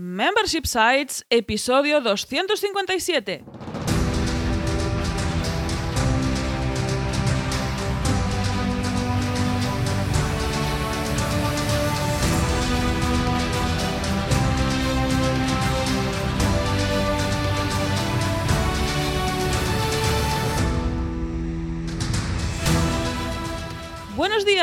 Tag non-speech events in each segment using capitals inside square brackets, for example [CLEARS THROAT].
Membership Sites, episodio 257.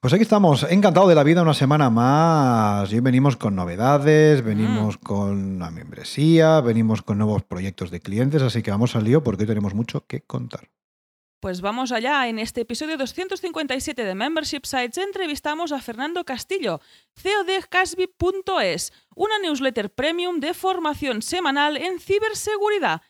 Pues aquí estamos, encantado de la vida una semana más. Y venimos con novedades, venimos con la membresía, venimos con nuevos proyectos de clientes, así que vamos al lío porque hoy tenemos mucho que contar. Pues vamos allá. En este episodio 257 de Membership Sites entrevistamos a Fernando Castillo, CEO de Casby.es, una newsletter premium de formación semanal en ciberseguridad.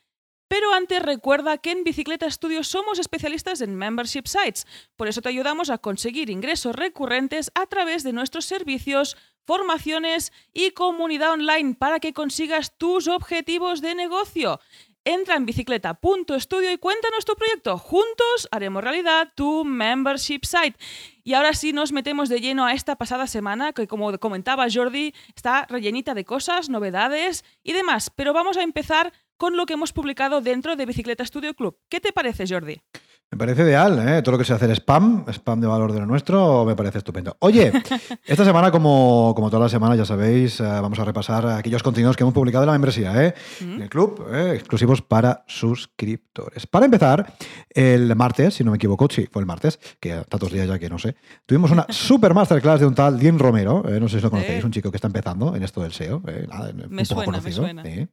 Pero antes recuerda que en Bicicleta Studio somos especialistas en membership sites, por eso te ayudamos a conseguir ingresos recurrentes a través de nuestros servicios, formaciones y comunidad online para que consigas tus objetivos de negocio. Entra en bicicleta.studio y cuéntanos tu proyecto. Juntos haremos realidad tu membership site. Y ahora sí nos metemos de lleno a esta pasada semana, que como comentaba Jordi, está rellenita de cosas, novedades y demás. Pero vamos a empezar con lo que hemos publicado dentro de Bicicleta Studio Club. ¿Qué te parece, Jordi? Me parece ideal, ¿eh? Todo lo que sea hacer spam, spam de valor de lo nuestro, me parece estupendo. Oye, [LAUGHS] esta semana, como, como todas las semanas, ya sabéis, eh, vamos a repasar aquellos contenidos que hemos publicado en la membresía, ¿eh? En el club, ¿eh? exclusivos para suscriptores. Para empezar, el martes, si no me equivoco, sí, fue el martes, que tantos días ya que no sé, tuvimos una [LAUGHS] super masterclass de un tal Dean Romero, ¿eh? no sé si lo conocéis, un chico que está empezando en esto del SEO. Nada, me un suena, poco conocido, me suena.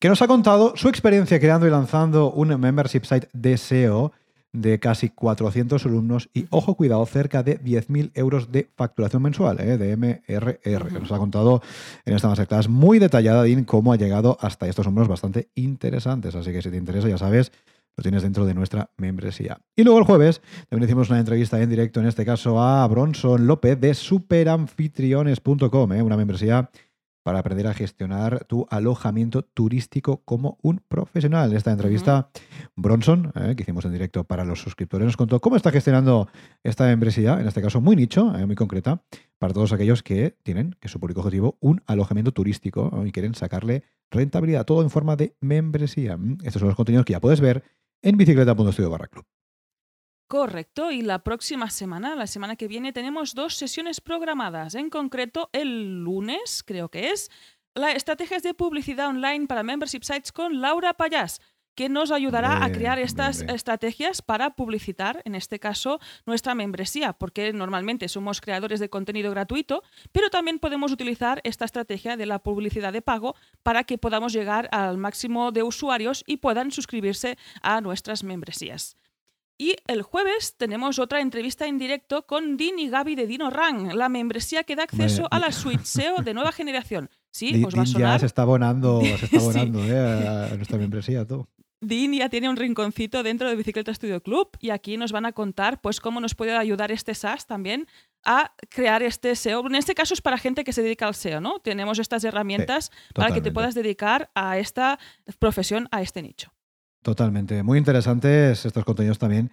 que nos ha contado su experiencia creando y lanzando un membership site de SEO de casi 400 alumnos y, ojo, cuidado, cerca de 10.000 euros de facturación mensual, ¿eh? de MRR, nos ha contado en esta masterclass muy detallada, Dean, cómo ha llegado hasta estos números bastante interesantes. Así que si te interesa, ya sabes, lo tienes dentro de nuestra membresía. Y luego el jueves también hicimos una entrevista en directo, en este caso a Bronson López de superanfitriones.com, ¿eh? una membresía para aprender a gestionar tu alojamiento turístico como un profesional. En esta entrevista, Bronson, eh, que hicimos en directo para los suscriptores, nos contó cómo está gestionando esta membresía, en este caso muy nicho, eh, muy concreta, para todos aquellos que tienen, que es su público objetivo, un alojamiento turístico ¿no? y quieren sacarle rentabilidad, todo en forma de membresía. Mm, Estos son los contenidos que ya puedes ver en bicicleta.studio barra club. Correcto, y la próxima semana, la semana que viene, tenemos dos sesiones programadas. En concreto, el lunes, creo que es, la estrategias de publicidad online para membership sites con Laura Payás, que nos ayudará a crear bien, estas bien. estrategias para publicitar, en este caso, nuestra membresía, porque normalmente somos creadores de contenido gratuito, pero también podemos utilizar esta estrategia de la publicidad de pago para que podamos llegar al máximo de usuarios y puedan suscribirse a nuestras membresías. Y el jueves tenemos otra entrevista en directo con Dean y Gaby de Dino Rang, la membresía que da acceso a la suite SEO de nueva generación. Sí, os va a Dean ya sonar. se está abonando, se está [LAUGHS] Sí. abonando eh, a nuestra membresía, todo. Dean ya tiene un rinconcito dentro de Bicicleta Studio Club y aquí nos van a contar pues cómo nos puede ayudar este SaaS también a crear este SEO. En este caso es para gente que se dedica al SEO, ¿no? Tenemos estas herramientas para que te puedas dedicar a esta profesión, a este nicho. Totalmente. Muy interesantes estos contenidos también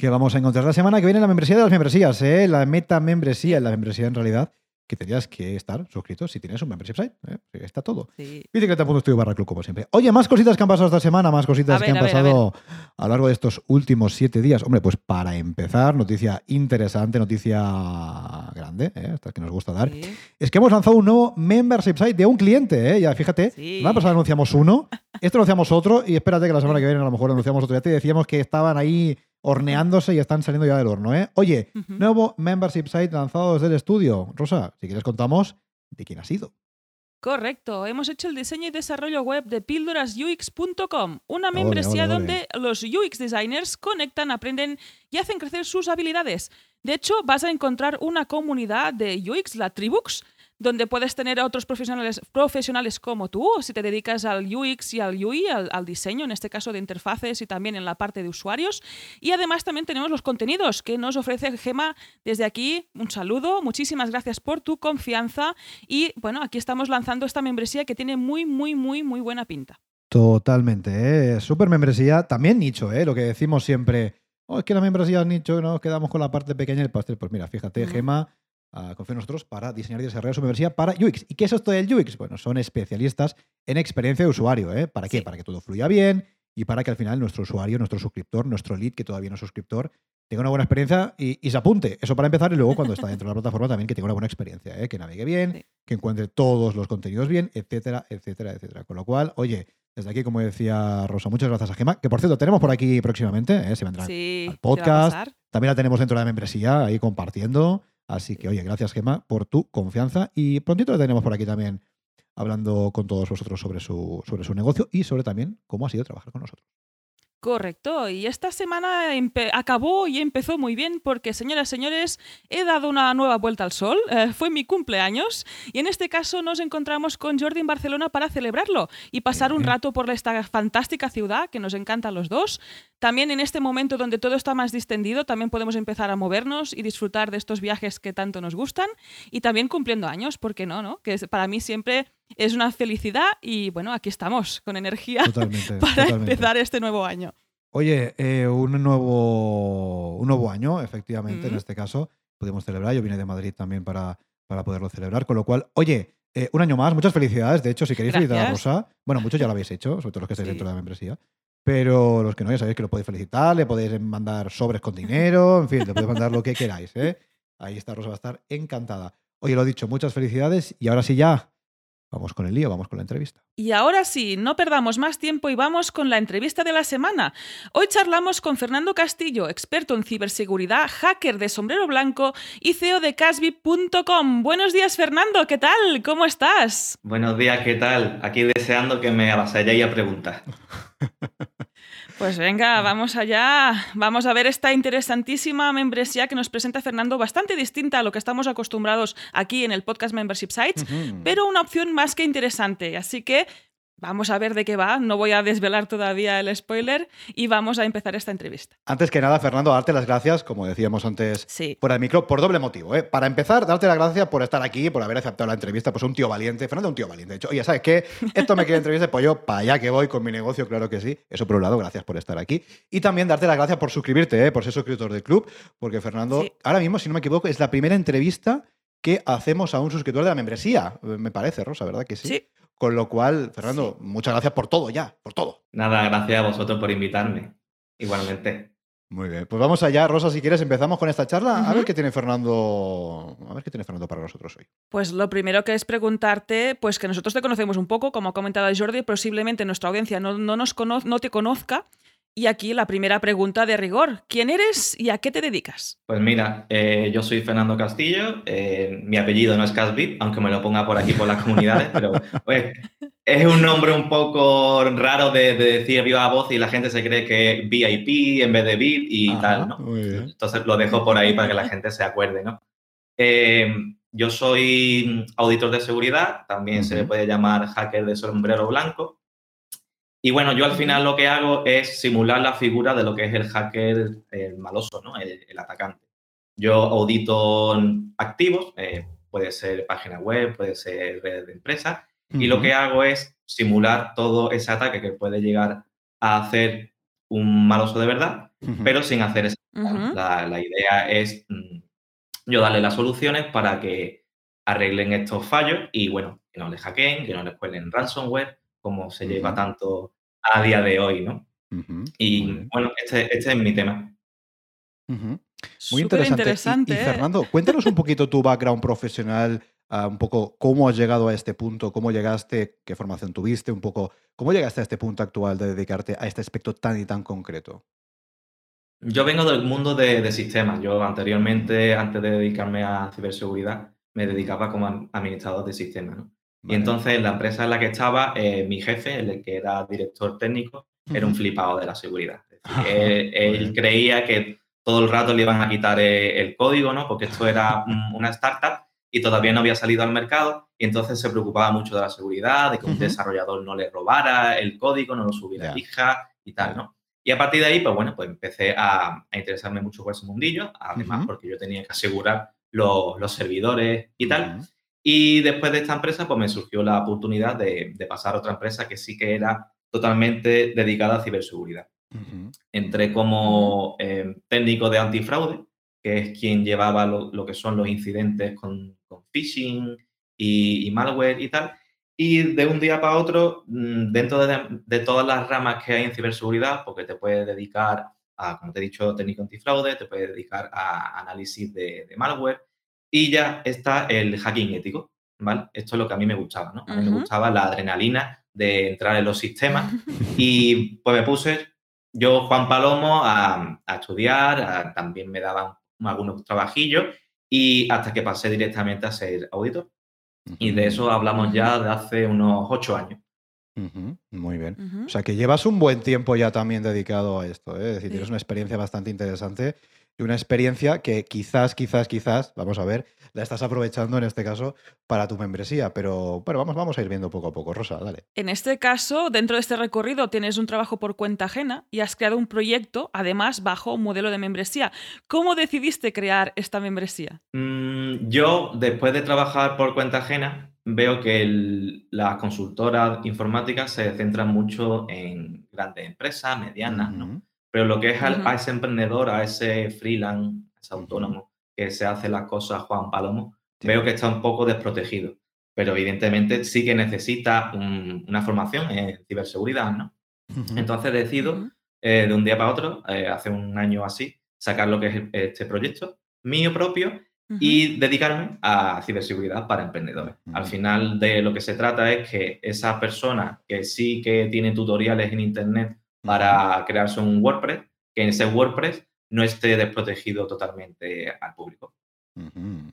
que vamos a encontrar la semana que viene en la membresía de las membresías, ¿eh? la meta membresía, la membresía en realidad, que tendrías que estar suscrito si tienes un membership site. ¿eh? Está todo. Sí. Bicicleta.studio barra club, como siempre. Oye, más cositas que han pasado esta semana, más cositas ver, que han a pasado a, lo largo de estos últimos siete días. Hombre, pues para empezar, noticia interesante, noticia grande, ¿eh? esta que nos gusta dar, Sí. es que hemos lanzado un nuevo membership site de un cliente, ¿eh? Ya fíjate, Sí. la semana pasada anunciamos uno, este anunciamos otro y espérate que la semana que [LAUGHS] viene a lo mejor anunciamos otro. Ya te decíamos que estaban ahí horneándose y están saliendo ya del horno, ¿eh? Oye, nuevo membership site lanzado desde el estudio. Rosa, si quieres contamos de quién ha sido. Correcto, hemos hecho el diseño y desarrollo web de píldorasux.com, una Ole, membresía ole, ole. donde los UX designers conectan, aprenden y hacen crecer sus habilidades. De hecho, vas a encontrar una comunidad de UX, la Tribux, donde puedes tener a otros profesionales, profesionales como tú, si te dedicas al UX y al UI, al, diseño, en este caso de interfaces y también en la parte de usuarios. Y además también tenemos los contenidos que nos ofrece Gema desde aquí. Un saludo, muchísimas gracias por tu confianza y bueno, aquí estamos lanzando esta membresía que tiene muy, muy, muy, muy buena pinta. Totalmente, ¿eh? súper membresía, también nicho, ¿eh? lo que decimos siempre, oh, es que la membresía es nicho, nos quedamos con la parte pequeña del pastel. Pues mira, fíjate, Gema confía en nosotros para diseñar y desarrollar su universidad para UX. ¿Y qué es esto del UX? Bueno, son especialistas en experiencia de usuario. ¿eh? ¿Para qué? Para que todo fluya bien y para que al final nuestro usuario, nuestro suscriptor, nuestro lead, que todavía no es suscriptor, tenga una buena experiencia y, se apunte. Eso para empezar y luego cuando está dentro de la plataforma también que tenga una buena experiencia, ¿eh? que navegue bien, que encuentre todos los contenidos bien, etcétera, etcétera, etcétera. Con lo cual, oye, desde aquí, como decía Rosa, muchas gracias a Gema, que por cierto tenemos por aquí próximamente, ¿eh? se vendrá al podcast. También la tenemos dentro de la membresía, ahí compartiendo. Así que, oye, gracias, Gema, por tu confianza. Y prontito la tenemos por aquí también hablando con todos vosotros sobre su, sobre su negocio y sobre también cómo ha sido trabajar con nosotros. Correcto, y esta semana acabó y empezó muy bien porque, señoras y señores, he dado una nueva vuelta al sol, eh, fue mi cumpleaños y en este caso nos encontramos con Jordi en Barcelona para celebrarlo y pasar un rato por esta fantástica ciudad que nos encanta a los dos. También en este momento donde todo está más distendido, también podemos empezar a movernos y disfrutar de estos viajes que tanto nos gustan y también cumpliendo años, ¿por qué no? no? Que para mí siempre es una felicidad y bueno, aquí estamos con energía [LAUGHS] para empezar este nuevo año. Oye, eh, un, nuevo, un nuevo año, efectivamente, en este caso, podemos celebrar. Yo vine de Madrid también para, para poderlo celebrar, con lo cual, oye, eh, un año más, muchas felicidades. De hecho, si queréis felicitar a Rosa, bueno, muchos ya lo habéis hecho, sobre todo los que estáis dentro de la membresía. Pero los que no, ya sabéis que lo podéis felicitar, le podéis mandar sobres con dinero, en fin, le podéis mandar lo que queráis. ¿eh? Ahí está Rosa, va a estar encantada. Oye, lo dicho, muchas felicidades y ahora sí ya Vamos con el lío, vamos con la entrevista. Y ahora sí, no perdamos más tiempo y vamos con la entrevista de la semana. Hoy charlamos con Fernando Castillo, experto en ciberseguridad, hacker de sombrero blanco y CEO de Casby.com. Buenos días, Fernando, ¿qué tal? ¿Cómo estás? Buenos días, ¿qué tal? Aquí deseando que me avasalléis a preguntar. [LAUGHS] Pues venga, vamos allá. Vamos a ver esta interesantísima membresía que nos presenta Fernando, bastante distinta a lo que estamos acostumbrados aquí en el podcast Membership Sites, pero una opción más que interesante. Así que Vamos a ver de qué va, no voy a desvelar todavía el spoiler y vamos a empezar esta entrevista. Antes que nada, Fernando, darte las gracias, como decíamos antes por el micro, por doble motivo. ¿eh? Para empezar, darte las gracias por estar aquí, por haber aceptado la entrevista, pues un tío valiente. Fernando un tío valiente. De hecho, oye, ¿sabes qué? Esto me quiere entrevistar, pues yo para allá que voy con mi negocio, claro que sí. Eso por un lado, gracias por estar aquí. Y también darte las gracias por suscribirte, ¿eh? por ser suscriptor del club, porque Fernando, ahora mismo, si no me equivoco, es la primera entrevista que hacemos a un suscriptor de la membresía. Me parece, Rosa, ¿verdad que sí? Sí. Con lo cual, Fernando, muchas gracias por todo ya, por todo. Nada, gracias a vosotros por invitarme. Igualmente. Muy bien, pues vamos allá, Rosa, si quieres empezamos con esta charla. A ver qué tiene Fernando, a ver qué tiene Fernando para nosotros hoy. Pues lo primero que es preguntarte, pues que nosotros te conocemos un poco, como ha comentado Jordi, posiblemente nuestra audiencia no, no nos no te conozca y aquí la primera pregunta de rigor. ¿Quién eres y a qué te dedicas? Pues mira, eh, yo soy Fernando Castillo. Eh, mi apellido no es Casby, aunque me lo ponga por aquí por las comunidades, pero [LAUGHS] pues, es un nombre un poco raro de, decir viva voz y la gente se cree que es VIP en vez de VIP y tal, ¿no? Entonces lo dejo por ahí para que la gente se acuerde, ¿no? Eh, yo soy auditor de seguridad, también se le puede llamar hacker de sombrero blanco. Y bueno, yo al final lo que hago es simular la figura de lo que es el hacker el maloso, ¿no? el, atacante. Yo audito activos, eh, puede ser página web, puede ser redes de empresas, y lo que hago es simular todo ese ataque que puede llegar a hacer un maloso de verdad, pero sin hacer ese la, la, idea es mm, yo darle las soluciones para que arreglen estos fallos y, bueno, que no les hackeen, que no les cuelen ransomware, como se lleva tanto a día de hoy, ¿no? Y bueno, este, este, es mi tema. Muy interesante. Y, ¿eh? Fernando, [LAUGHS] cuéntanos un poquito tu background profesional, ah, un poco cómo has llegado a este punto, cómo llegaste, qué formación tuviste, un poco cómo llegaste a este punto actual de dedicarte a este aspecto tan y tan concreto. Yo vengo del mundo de, sistemas. Yo anteriormente, antes de dedicarme a ciberseguridad, me dedicaba como administrador de sistemas. ¿no? Y entonces la empresa en la que estaba, eh, mi jefe, el que era director técnico, era un flipado de la seguridad. él, [LAUGHS] creía que todo el rato le iban a quitar eh, el, código, ¿no? Porque esto era [LAUGHS] una startup y todavía no había salido al mercado y entonces se preocupaba mucho de la seguridad, de que un desarrollador no le robara el código, no lo subiera a hija y tal, ¿no? Y a partir de ahí, pues bueno, pues empecé a, interesarme mucho por ese mundillo, además porque yo tenía que asegurar los, servidores y tal. Y después de esta empresa, pues me surgió la oportunidad de, pasar a otra empresa que sí que era totalmente dedicada a ciberseguridad. Entré como eh, técnico de antifraude, que es quien llevaba lo, que son los incidentes con, phishing y, malware y tal. Y de un día para otro, mm, dentro de, todas las ramas que hay en ciberseguridad, porque te puedes dedicar a, como te he dicho, técnico antifraude, te puedes dedicar a análisis de malware, y ya está el hacking ético, ¿vale? Esto es lo que a mí me gustaba, ¿no? A mí me gustaba la adrenalina de entrar en los sistemas [LAUGHS] y pues me puse yo, Juan Palomo, a, estudiar, también me daban algunos trabajillos y hasta que pasé directamente a ser auditor. Y de eso hablamos ya de hace unos ocho años. Muy bien. O sea que llevas un buen tiempo ya también dedicado a esto, ¿eh? es decir, tienes una experiencia bastante interesante y una experiencia que quizás, quizás, quizás, vamos a ver, la estás aprovechando en este caso para tu membresía. Pero bueno, vamos, vamos a ir viendo poco a poco. Rosa, dale. En este caso, dentro de este recorrido tienes un trabajo por cuenta ajena y has creado un proyecto, además, bajo un modelo de membresía. ¿Cómo decidiste crear esta membresía? Mm, yo, después de trabajar por cuenta ajena, veo que las consultoras informáticas se centran mucho en grandes empresas, medianas, ¿no? Pero lo que es a, ese emprendedor, a ese freelance, a ese autónomo que se hace las cosas Juan Palomo, veo que está un poco desprotegido. Pero evidentemente sí que necesita una formación en ciberseguridad, ¿no? Entonces decido eh, de un día para otro, eh, hace un año así, sacar lo que es este proyecto mío propio y dedicarme a ciberseguridad para emprendedores. Al final de lo que se trata es que esa persona que sí que tiene tutoriales en Internet para crearse un WordPress, que en ese WordPress no esté desprotegido totalmente al público.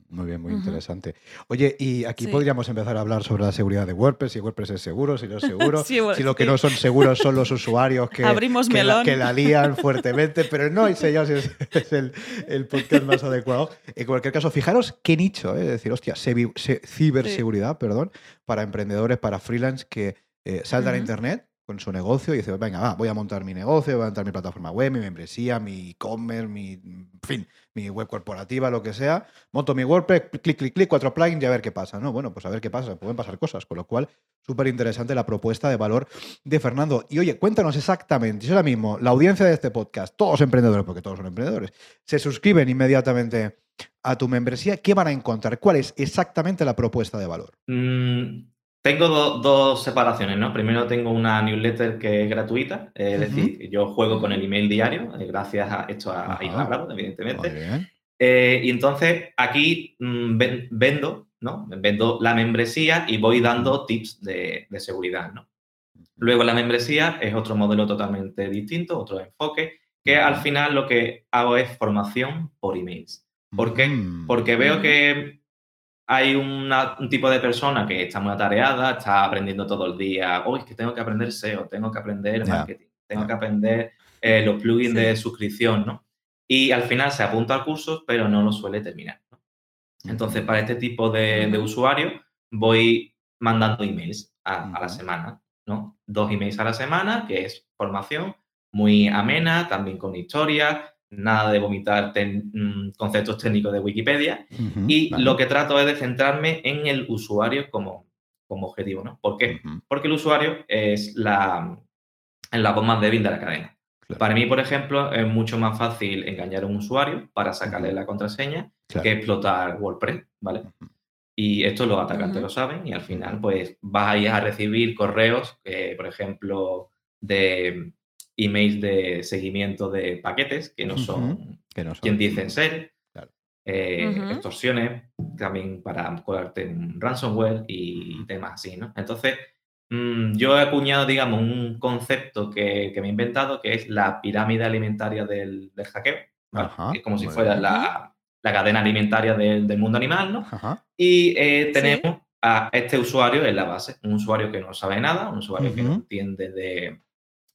Muy bien, muy interesante. Oye, y aquí podríamos empezar a hablar sobre la seguridad de WordPress, si WordPress es seguro, si no es [LAUGHS] seguro, si lo que no son seguros son los usuarios que, Abrimos que, la, que la, lían fuertemente, [LAUGHS] pero no sé yo si es, el, podcast más adecuado. En cualquier caso, fijaros qué nicho, ¿eh? es decir, hostia, ciberseguridad, perdón, para emprendedores, para freelance que eh, saltan a Internet con su negocio y dice, venga, va, voy a montar mi negocio, voy a montar mi plataforma web, mi membresía, mi e-commerce, mi, fin, mi web corporativa, lo que sea, monto mi WordPress, clic, clic, clic, cuatro plugins y a ver qué pasa, ¿no? Bueno, pues a ver qué pasa, pueden pasar cosas, con lo cual, súper interesante la propuesta de valor de Fernando. Y oye, cuéntanos exactamente, si ahora mismo la audiencia de este podcast, todos emprendedores, porque todos son emprendedores, se suscriben inmediatamente a tu membresía, ¿qué van a encontrar? ¿Cuál es exactamente la propuesta de valor? Mm, tengo dos separaciones, ¿no? Primero tengo una newsletter que es gratuita, es decir, yo juego con el email diario, eh, gracias a esto a Isla evidentemente. Eh, y entonces aquí mm, vendo, ¿no? Vendo la membresía y voy dando tips de, seguridad, ¿no? Luego la membresía es otro modelo totalmente distinto, otro enfoque, que al final lo que hago es formación por emails. ¿Por qué? Porque veo que hay un tipo de persona que está muy atareada, está aprendiendo todo el día, hoy es que tengo que aprender SEO, tengo que aprender marketing, tengo que aprender eh, los plugins de suscripción, ¿no? Y al final se apunta al curso, pero no lo suele terminar. Entonces, para este tipo de, de usuarios, voy mandando emails a, la semana, ¿no? Dos emails a la semana, que es formación muy amena, también con historias, nada de vomitar mm, conceptos técnicos de Wikipedia. y lo que trato es de centrarme en el usuario como, como objetivo, ¿no? ¿Por qué? Porque el usuario es la, la voz más débil de la cadena. Para mí, por ejemplo, es mucho más fácil engañar a un usuario para sacarle la contraseña que explotar WordPress, ¿vale? Y esto los atacantes lo saben y al final, pues, vas a ir a recibir correos, por ejemplo, de emails de seguimiento de paquetes que no son, quien dicen ser, eh, extorsiones, también para colarte un ransomware y temas así, ¿no? Entonces, mm, yo he acuñado, digamos, un concepto que, me he inventado, que es la pirámide alimentaria del, hackeo, es como si fuera la, cadena alimentaria del, mundo animal, ¿no? Y eh, tenemos a este usuario en la base, un usuario que no sabe nada, un usuario que no entiende de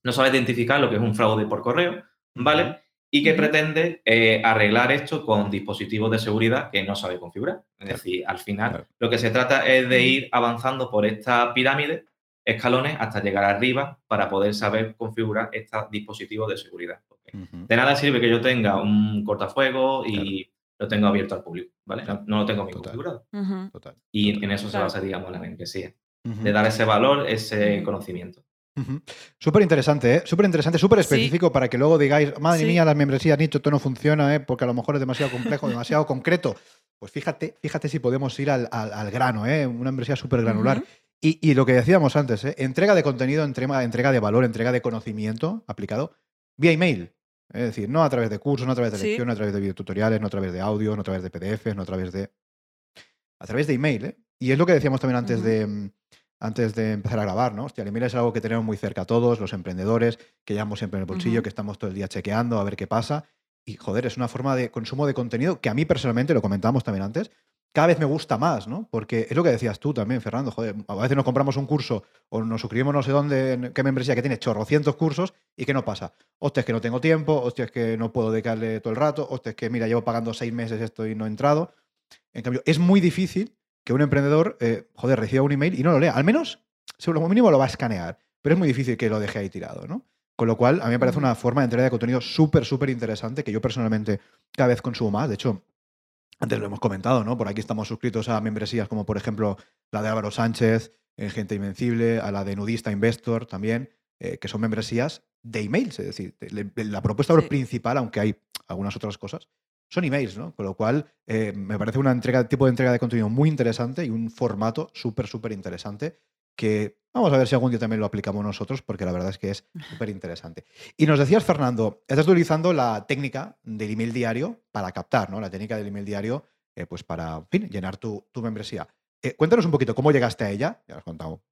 no sabe identificar lo que es un fraude por correo, ¿vale? y que pretende eh, arreglar esto con dispositivos de seguridad que no sabe configurar. Es Claro. decir, al final Claro. lo que se trata es de ir avanzando por esta pirámide, escalones, hasta llegar arriba para poder saber configurar estos dispositivos de seguridad. Porque de nada sirve que yo tenga un cortafuegos y lo tengo abierto al público, ¿vale? No, no lo tengo bien Total. configurado. Total. Y total. en eso se basa, digamos, la membresía. De dar ese valor, ese conocimiento. Ujú. Súper interesante, ¿eh? Súper interesante, súper Sí. específico para que luego digáis, madre Sí. mía, las membresías nicho, esto no funciona, ¿eh? porque a lo mejor es demasiado complejo, demasiado concreto. Pues fíjate, fíjate si podemos ir al, al- al grano, ¿eh? Una membresía súper granular. Y, y lo que decíamos antes, ¿eh? entrega de contenido, entrega, entrega de valor, entrega de conocimiento aplicado vía email. Es decir, no a través de cursos, no a través de Sí. lecciones, no a través de videotutoriales, no a través de audio, no a través de PDFs, no a través de. A través de email, ¿eh? Y es lo que decíamos también antes, de, mm, antes de empezar a grabar, ¿no? Hostia, el email es algo que tenemos muy cerca todos, los emprendedores, que llevamos siempre en el bolsillo, Ujú. que estamos todo el día chequeando a ver qué pasa. Y joder, es una forma de consumo de contenido que a mí personalmente, lo comentábamos también antes, cada vez me gusta más, ¿no? Porque es lo que decías tú también, Fernando. Joder, a veces nos compramos un curso o nos suscribimos no sé dónde, en qué membresía que tiene chorrocientos cursos y ¿qué nos pasa? Hostia, es que no tengo tiempo, hostia, es que no puedo dedicarle todo el rato, hostia, es que mira, llevo pagando seis meses esto y no he entrado. En cambio, es muy difícil que un emprendedor, eh, joder, reciba un email y no lo lea. Al menos, seguro, como mínimo lo va a escanear, pero es muy difícil que lo deje ahí tirado, ¿no? Con lo cual, a mí me parece Ujú. una forma de entrega de contenido súper, súper interesante que yo personalmente cada vez consumo más. De hecho, antes lo hemos comentado, ¿no? Por aquí estamos suscritos a membresías como, por ejemplo, la de Álvaro Sánchez, en Gente Invencible, a la de Nudista Investor también, eh, que son membresías de emails. Es decir, la propuesta Sí. principal, aunque hay algunas otras cosas, son emails, ¿no? Con lo cual, eh, me parece una entrega, tipo de entrega de contenido muy interesante y un formato súper, súper interesante que vamos a ver si algún día también lo aplicamos nosotros, porque la verdad es que es súper interesante. Y nos decías, Fernando, estás utilizando la técnica del email diario para captar, ¿no? La técnica del email diario, eh, pues para, en fin, llenar tu, tu membresía. Eh, cuéntanos un poquito cómo llegaste a ella, ya lo has contado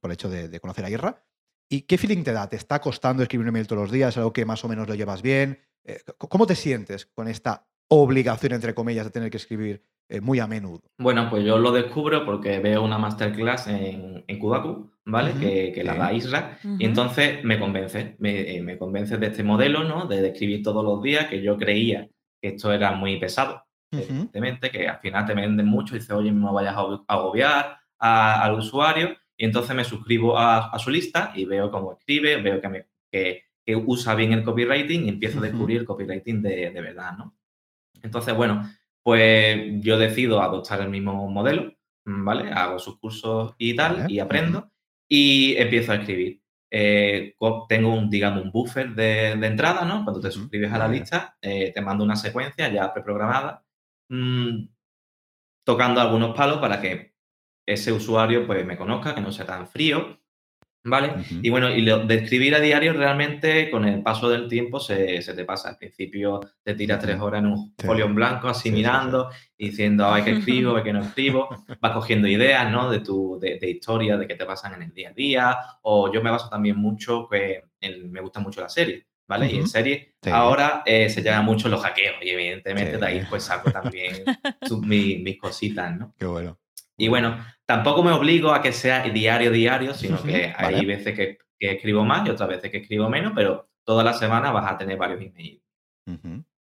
por el hecho de, de conocer a Irra, y qué feeling te da. ¿Te está costando escribir un email todos los días? ¿Algo que más o menos lo llevas bien? Eh, ¿Cómo te sientes con esta obligación, entre comillas, de tener que escribir eh, muy a menudo? Bueno, pues yo lo descubro porque veo una masterclass en, en Kudaku, ¿vale? Que, que la da Isra. Y entonces me convence, me, eh, me convence de este modelo, ¿no? De escribir todos los días, que yo creía que esto era muy pesado, evidentemente, que al final te venden mucho y dices, oye, no vayas a ago- agobiar a- al usuario. Y entonces me suscribo a, a su lista y veo cómo escribe, veo que, me- que, que usa bien el copywriting y empiezo a descubrir el copywriting de, de verdad, ¿no? Entonces, bueno, pues yo decido adoptar el mismo modelo, ¿vale? Hago sus cursos y tal, Vale, y aprendo, y empiezo a escribir. Eh, tengo un, digamos, un buffer de, de entrada, ¿no? Cuando te suscribes a la lista, eh, te mando una secuencia ya preprogramada, mm, tocando algunos palos para que ese usuario pues me conozca, que no sea tan frío, ¿vale? Y bueno, y lo de escribir a diario realmente con el paso del tiempo se, se te pasa. Al principio te tiras tres horas en un Sí. folio en blanco así Sí, sí, sí. mirando y diciendo, ay, que escribo, ay, que no escribo. [LAUGHS] Vas cogiendo ideas, ¿no? De tu, de, de historias, de qué te pasan en el día a día. O yo me baso también mucho, que en- me gusta mucho la serie, ¿vale? Y en serie ahora eh, se llama mucho los hackeos y evidentemente de ahí pues saco también sus- mis cositas, ¿no? Qué bueno. Y bueno, tampoco me obligo a que sea diario, diario, sino que hay veces que, que escribo más y otras veces que escribo menos, pero toda la semana vas a tener varios emails.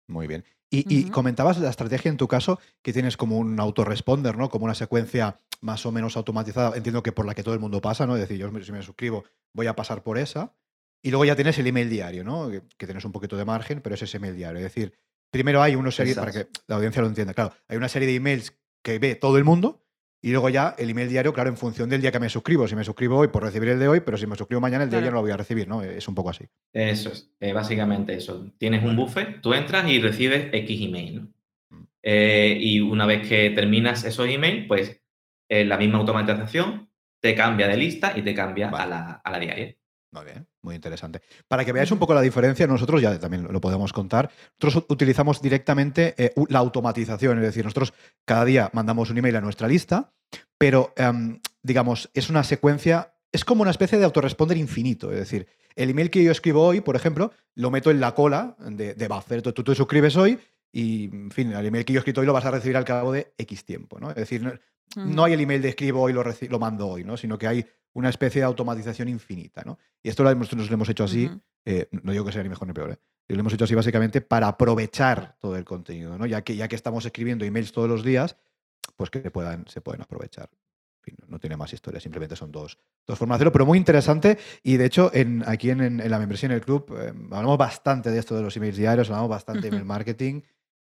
Muy bien. Y, comentabas la estrategia en tu caso, que tienes como un autoresponder, ¿no? Como una secuencia más o menos automatizada. Entiendo que por la que todo el mundo pasa, ¿no? Es decir, yo si me suscribo, voy a pasar por esa. Y luego ya tienes el email diario, ¿no? Que, que tienes un poquito de margen, pero es ese email diario. Es decir, primero hay una serie, para que la audiencia lo entienda, claro, hay una serie de emails que ve todo el mundo. Y luego ya el email diario, claro, en función del día que me suscribo. Si me suscribo hoy, por recibir el de hoy, pero si me suscribo mañana, el de hoy ya no lo voy a recibir, ¿no? Es un poco así. Eso es, eh, básicamente eso. Tienes un buffer, tú entras y recibes X email. ¿no? Mm. Eh, y una vez que terminas esos emails, pues eh, la misma automatización te cambia de lista y te cambia a, la, a la diaria. Muy bien, muy interesante. Para que veáis un poco la diferencia, nosotros ya también lo- podemos contar. Nosotros utilizamos directamente eh, la automatización, es decir, nosotros cada día mandamos un email a nuestra lista, pero em, digamos, es una secuencia, es como una especie de autoresponder infinito. Es decir, el email que yo escribo hoy, por ejemplo, lo meto en la cola de, de buffer. Tú, tú te suscribes hoy y, en fin, el email que yo he escrito hoy lo vas a recibir al cabo de X tiempo. ¿no? Es decir, no, no hay el email de escribo hoy, lo, lo mando hoy, ¿no? Sino que hay una especie de automatización infinita, ¿no? Y esto lo hemos, nos lo hemos hecho así, eh, no digo que sea ni mejor ni peor, ¿eh? lo hemos hecho así básicamente para aprovechar todo el contenido, ¿no? Ya que, ya que estamos escribiendo emails todos los días, pues que se puedan, se pueden aprovechar. no tiene más historia, simplemente son dos, dos formas de hacerlo, pero muy interesante. Y de hecho, en, aquí en, la membresía en el club eh, hablamos bastante de esto de los emails diarios, hablamos bastante de email marketing.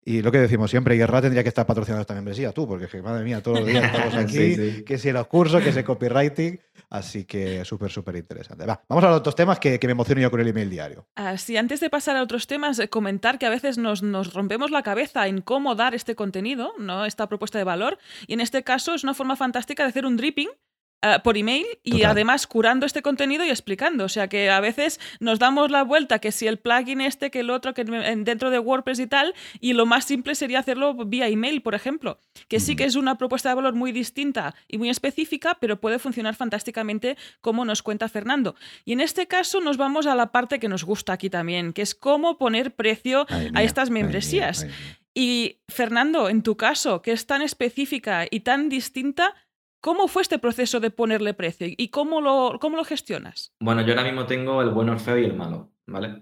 Y lo que decimos siempre, Guerra tendría que estar patrocinando esta membresía, tú, porque madre mía, todos los días [LAUGHS] estamos aquí, que si los cursos, que si copywriting, así que súper, súper interesante. vamos a los otros temas que, me emociono yo con el email diario. Así, antes de pasar a otros temas, eh, comentar que a veces nos, nos, rompemos la cabeza en cómo dar este contenido, ¿no? esta propuesta de valor, y en este caso es una forma fantástica de hacer un dripping eh, por email y además curando este contenido y explicando. O sea que a veces nos damos la vuelta que si el plugin este, que el otro, que dentro de WordPress y tal, y lo más simple sería hacerlo vía email, por ejemplo. Que sí que es una propuesta de valor muy distinta y muy específica, pero puede funcionar fantásticamente como nos cuenta Fernando. Y en este caso nos vamos a la parte que nos gusta aquí también, que es cómo poner precio a estas membresías. y Fernando, en tu caso, que es tan específica y tan distinta, ¿Cómo fue este proceso de ponerle precio y cómo lo, cómo lo gestionas? Bueno, yo ahora mismo tengo el bueno, el feo y el malo, ¿vale?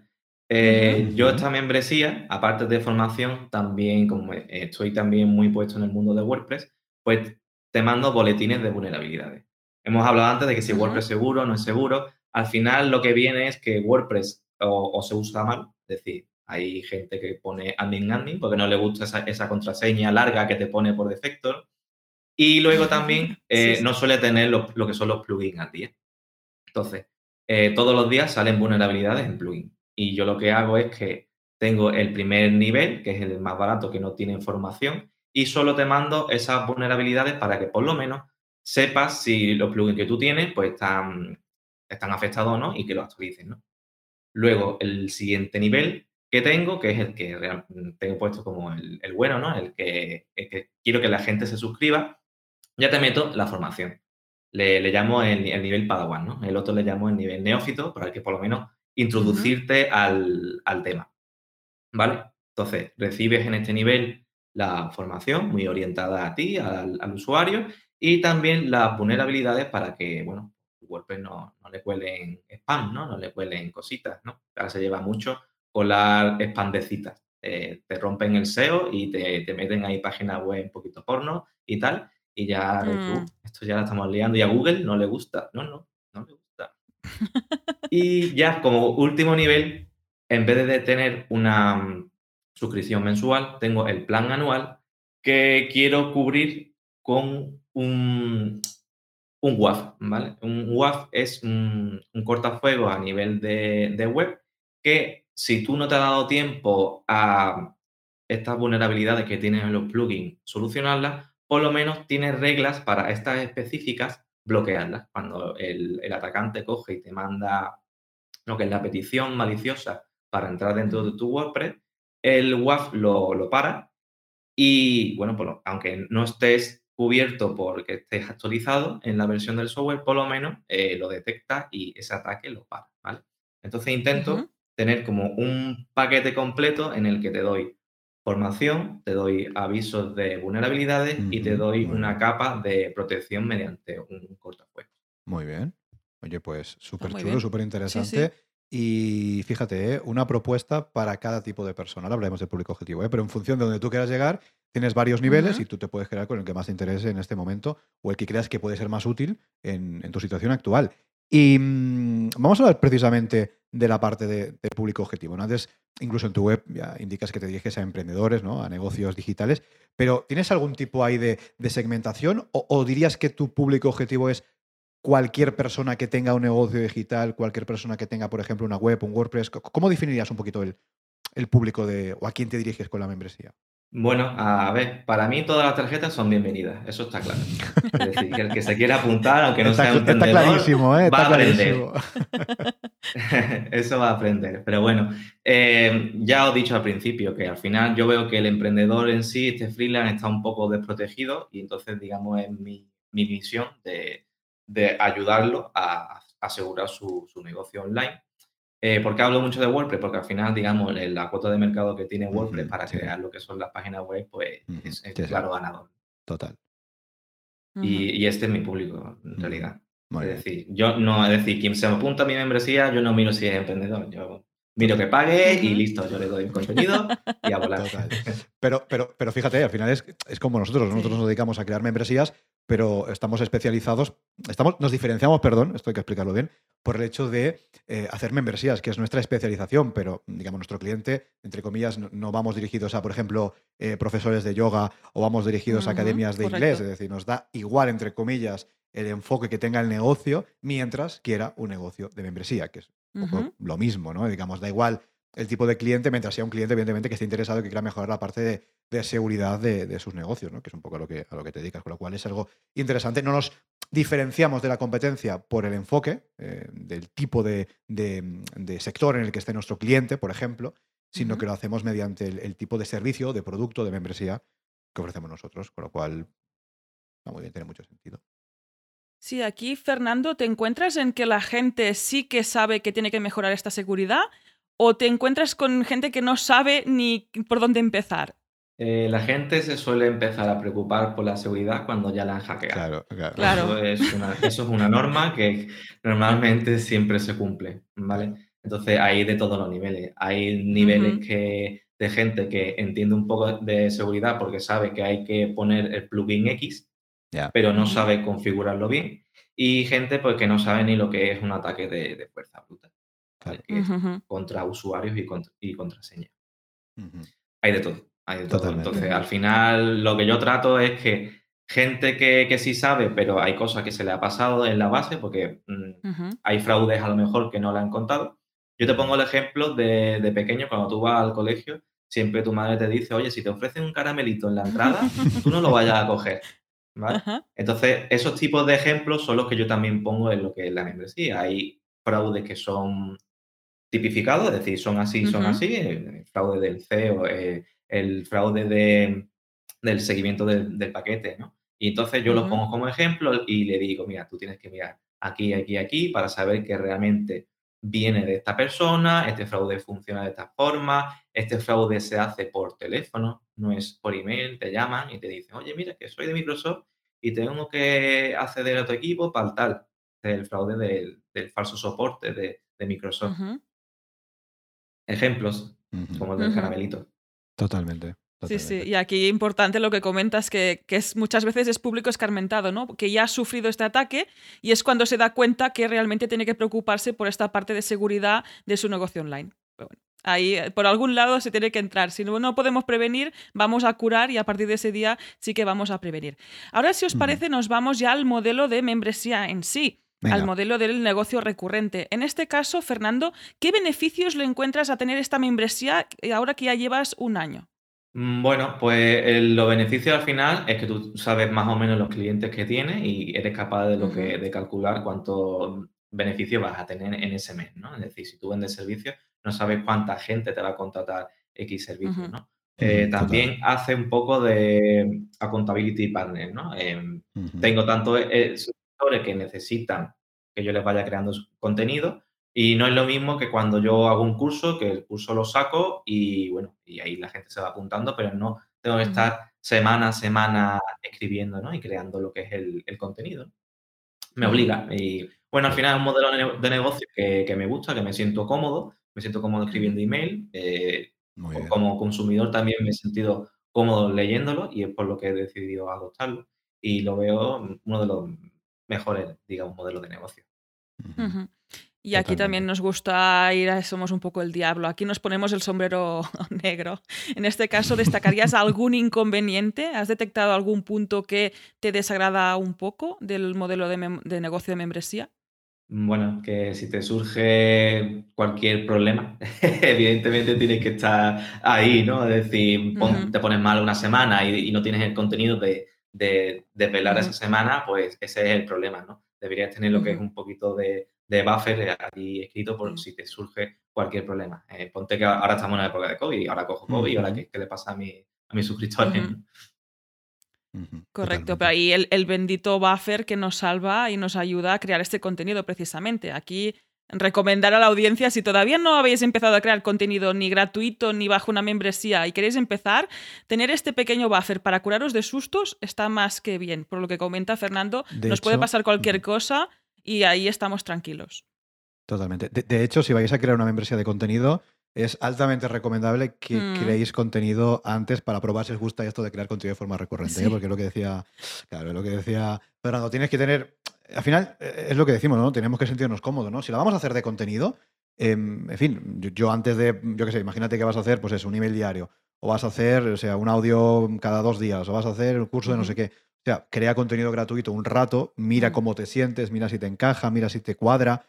Eh, yo esta membresía, aparte de formación, también como estoy también muy puesto en el mundo de WordPress, pues te mando boletines de vulnerabilidades. Hemos hablado antes de que si WordPress es seguro o no es seguro. Al final lo que viene es que WordPress o, se usa mal, es decir, hay gente que pone admin admin porque no le gusta esa, esa contraseña larga que te pone por defecto y luego también eh, no suele tener lo, que son los plugins al día. Entonces, eh, todos los días salen vulnerabilidades en plugin. Y yo lo que hago es que tengo el primer nivel, que es el más barato, que no tiene información, y solo te mando esas vulnerabilidades para que por lo menos sepas si los plugins que tú tienes pues están, están afectados o no y que lo actualices, ¿no? Luego, el siguiente nivel que tengo, que es el que tengo puesto como el, bueno, ¿no? El que, el que, quiero que la gente se suscriba, ya te meto la formación. Le, llamo el, nivel Padawan, ¿no? El otro le llamo el nivel neófito, para que por lo menos introducirte al, tema. ¿Vale? Entonces, recibes en este nivel la formación muy orientada a ti, al, usuario, y también las vulnerabilidades para que, bueno, WordPress no, no le cuelen spam, ¿no? No le cuelen cositas, ¿no? Ahora se lleva mucho colar spam de citas. te rompen el SEO y te, te meten ahí páginas web un poquito porno y tal y ya mm. esto ya la estamos liando y a Google no le gusta. No, no, no le gusta. y ya como último nivel, en vez de tener una mm, suscripción mensual, tengo el plan anual que quiero cubrir con un, un WAF, ¿vale? Un WAF es un, cortafuego a nivel de, de web que si tú no te has dado tiempo a estas vulnerabilidades que tienen en los plugins, solucionarlas, por lo menos tiene reglas para estas específicas bloquearlas. Cuando el, atacante coge y te manda lo que es la petición maliciosa para entrar dentro de tu WordPress, el WAF lo, para y, bueno, pues, aunque no estés cubierto porque estés actualizado en la versión del software, por lo menos eh, lo detecta y ese ataque lo para, ¿vale? Entonces intento tener como un paquete completo en el que te doy formación, te doy avisos de vulnerabilidades y te doy una capa de protección mediante un cortafuegos. Muy bien. Oye, pues súper chulo, súper interesante. Y fíjate, ¿eh? una propuesta para cada tipo de persona. Ahora hablaremos del público objetivo, ¿eh? pero en función de donde tú quieras llegar, tienes varios niveles y tú te puedes crear con el que más te interese en este momento o el que creas que puede ser más útil en, tu situación actual. Y mm, vamos a hablar precisamente de la parte de, público objetivo. Antes, incluso en tu web, ya indicas que te diriges a emprendedores, ¿no? a negocios digitales, pero ¿tienes algún tipo ahí de, segmentación o, dirías que tu público objetivo es cualquier persona que tenga un negocio digital, cualquier persona que tenga, por ejemplo, una web, un WordPress? ¿Cómo definirías un poquito el, el público de, o a quién te diriges con la membresía? Bueno, a ver, para mí todas las tarjetas son bienvenidas, eso está claro. Es decir, que el que se quiera apuntar, aunque no sea un está clarísimo, ¿eh? va a aprender. [LAUGHS] eso va a aprender. Pero bueno, eh, ya os he dicho al principio que al final yo veo que el emprendedor en sí, este freelance, está un poco desprotegido y entonces, digamos, es mi, mi misión de, ayudarlo a, asegurar su negocio online eh, ¿Por qué hablo mucho de WordPress? Porque al final, digamos, la cuota de mercado que tiene WordPress para crear lo que son las páginas web, pues es, claro ganador. Total. y, y este es mi público, en realidad. Muy Es bien. decir, yo no, es decir, quien se apunta a mi membresía, yo no miro si es emprendedor. Yo miro que pague y listo, yo le doy mi contenido y a volar. Total. [LAUGHS] Pero, pero, pero fíjate, al final es, es como nosotros. Nosotros Sí. nos dedicamos a crear membresías, pero estamos especializados, estamos, nos diferenciamos, perdón, esto hay que explicarlo bien, por el hecho de eh, hacer membresías, que es nuestra especialización, pero digamos, nuestro cliente, entre comillas, no, no vamos dirigidos a, por ejemplo, eh, profesores de yoga o vamos dirigidos a academias de inglés, es decir, nos da igual, entre comillas, el enfoque que tenga el negocio mientras quiera un negocio de membresía, que es un poco lo mismo, ¿no? Digamos, da igual el tipo de cliente mientras sea un cliente, evidentemente, que esté interesado y que quiera mejorar la parte de, de seguridad de, de sus negocios, ¿no? Que es un poco a lo que, a lo que te dedicas, con lo cual es algo interesante. No nos diferenciamos de la competencia por el enfoque, eh, del tipo de, de- sector en el que esté nuestro cliente, por ejemplo, sino que lo hacemos mediante el, el tipo de servicio, de producto, de membresía que ofrecemos nosotros, con lo cual está muy bien, tiene mucho sentido. Sí, aquí, Fernando, ¿te encuentras en que la gente sí que sabe que tiene que mejorar esta seguridad? ¿O te encuentras con gente que no sabe ni por dónde empezar? Eh, la gente se suele empezar a preocupar por la seguridad cuando ya la han hackeado. Claro, claro. Claro. Eso es una, eso es una norma que normalmente siempre se cumple, ¿vale? Entonces hay de todos los niveles. Hay niveles que, de gente que entiende un poco de seguridad porque sabe que hay que poner el plugin X, pero no sabe configurarlo bien. Y gente pues, que no sabe ni lo que es un ataque de, de fuerza bruta, Ujú. contra usuarios y, contra, y contraseñas. Ujú. Hay de todo, hay de todo. Totalmente. Entonces, al final, lo que yo trato es que gente que, que sí sabe, pero hay cosas que se le ha pasado en la base, porque mm, hay fraudes a lo mejor que no le han contado. Yo te pongo el ejemplo de, de pequeño, cuando tú vas al colegio, siempre tu madre te dice, oye, si te ofrecen un caramelito en la entrada, [LAUGHS] tú no lo vayas a coger. ¿vale? Entonces, esos tipos de ejemplos son los que yo también pongo en lo que es la membresía. Hay fraudes que son tipificados, es decir, son así, son así, el, el fraude del CEO, eh, el fraude de, del seguimiento del, del paquete, ¿no? Y entonces yo los pongo como ejemplo y le digo, mira, tú tienes que mirar aquí, aquí, aquí para saber que realmente viene de esta persona, este fraude funciona de esta forma, este fraude se hace por teléfono, no es por email, te llaman y te dicen, oye, mira, que soy de Microsoft y tengo que acceder a tu equipo para tal, el fraude del, del falso soporte de, de Microsoft. Ejemplos, Ujú. como el del caramelito. Totalmente. Sí, sí. Y aquí importante lo que comentas, que, que es, muchas veces es público escarmentado, ¿no? Que ya ha sufrido este ataque y es cuando se da cuenta que realmente tiene que preocuparse por esta parte de seguridad de su negocio online. Pero bueno, ahí eh, por algún lado se tiene que entrar. Si no, no podemos prevenir, vamos a curar y a partir de ese día sí que vamos a prevenir. Ahora, si os parece, nos vamos ya al modelo de membresía en sí. Venga. al modelo del negocio recurrente. En este caso, Fernando, ¿qué beneficios le encuentras a tener esta membresía eh, ahora que ya llevas un año? Mm, Bueno, pues el- los beneficios al final es que tú sabes más o menos los clientes que tienes y eres capaz de, lo que, de calcular cuántos beneficios vas a tener en ese mes, ¿no? Es decir, si tú vendes servicios, no sabes cuánta gente te va a contratar X servicios. ¿no? Eh, también hace un poco de accountability partner, ¿no? Em, tengo tantos eh, suscriptores que necesitan que yo les vaya creando contenido y no es lo mismo que cuando yo hago un curso, que el curso lo saco y bueno, y ahí la gente se va apuntando, pero no tengo que estar semana a semana escribiendo, ¿no? Y creando lo que es el, el contenido. Me obliga. Y bueno, al final es un modelo de ne- de negocio que, que me gusta, que me siento cómodo, me siento cómodo escribiendo email. eh, como consumidor también me he sentido cómodo leyéndolo y es por lo que he decidido adoptarlo. Y lo veo uno de los mejores, digamos, modelos de negocio. Y aquí Totalmente. también nos gusta ir a somos un poco el diablo. Aquí nos ponemos el sombrero [LAUGHS] negro. En este caso, ¿destacarías algún inconveniente? ¿Has detectado algún punto que te desagrada un poco del modelo de, de negocio de membresía? Bueno, que si te surge cualquier problema, [LAUGHS] evidentemente tienes que estar ahí, ¿no? Es decir, pon- te pones mal una semana y, y no tienes el contenido de, de, de velar Ujú. esa semana, pues ese es el problema, ¿no? Deberías tener lo que es un poquito de, de buffer allí escrito por si te surge cualquier problema. Eh, ponte que ahora estamos en la época de COVID, ahora cojo COVID y ahora qué, qué le pasa a, mi, a mis suscriptores. Correcto, Totalmente. pero ahí el, el bendito buffer que nos salva y nos ayuda a crear este contenido precisamente. Aquí recomendar a la audiencia, si todavía no habéis empezado a crear contenido ni gratuito ni bajo una membresía y queréis empezar, tener este pequeño buffer para curaros de sustos está más que bien. Por lo que comenta Fernando, nos puede pasar cualquier cosa y ahí estamos tranquilos. Totalmente. De, hecho, si vais a crear una membresía de contenido, es altamente recomendable que mm. creéis contenido antes para probar si os gusta esto de crear contenido de forma recurrente. ¿eh? Porque lo que decía, claro, lo que decía Fernando, tienes que tener al final eh, es lo que decimos, ¿no? Tenemos que sentirnos cómodos, ¿no? Si la vamos a hacer de contenido, em, en fin, yo, antes de, yo qué sé, imagínate que vas a hacer, pues eso, un email diario, o vas a hacer, o sea, un audio cada dos días, o vas a hacer un curso de no sé qué. O sea, crea contenido gratuito un rato, mira cómo te sientes, mira si te encaja, mira si te cuadra,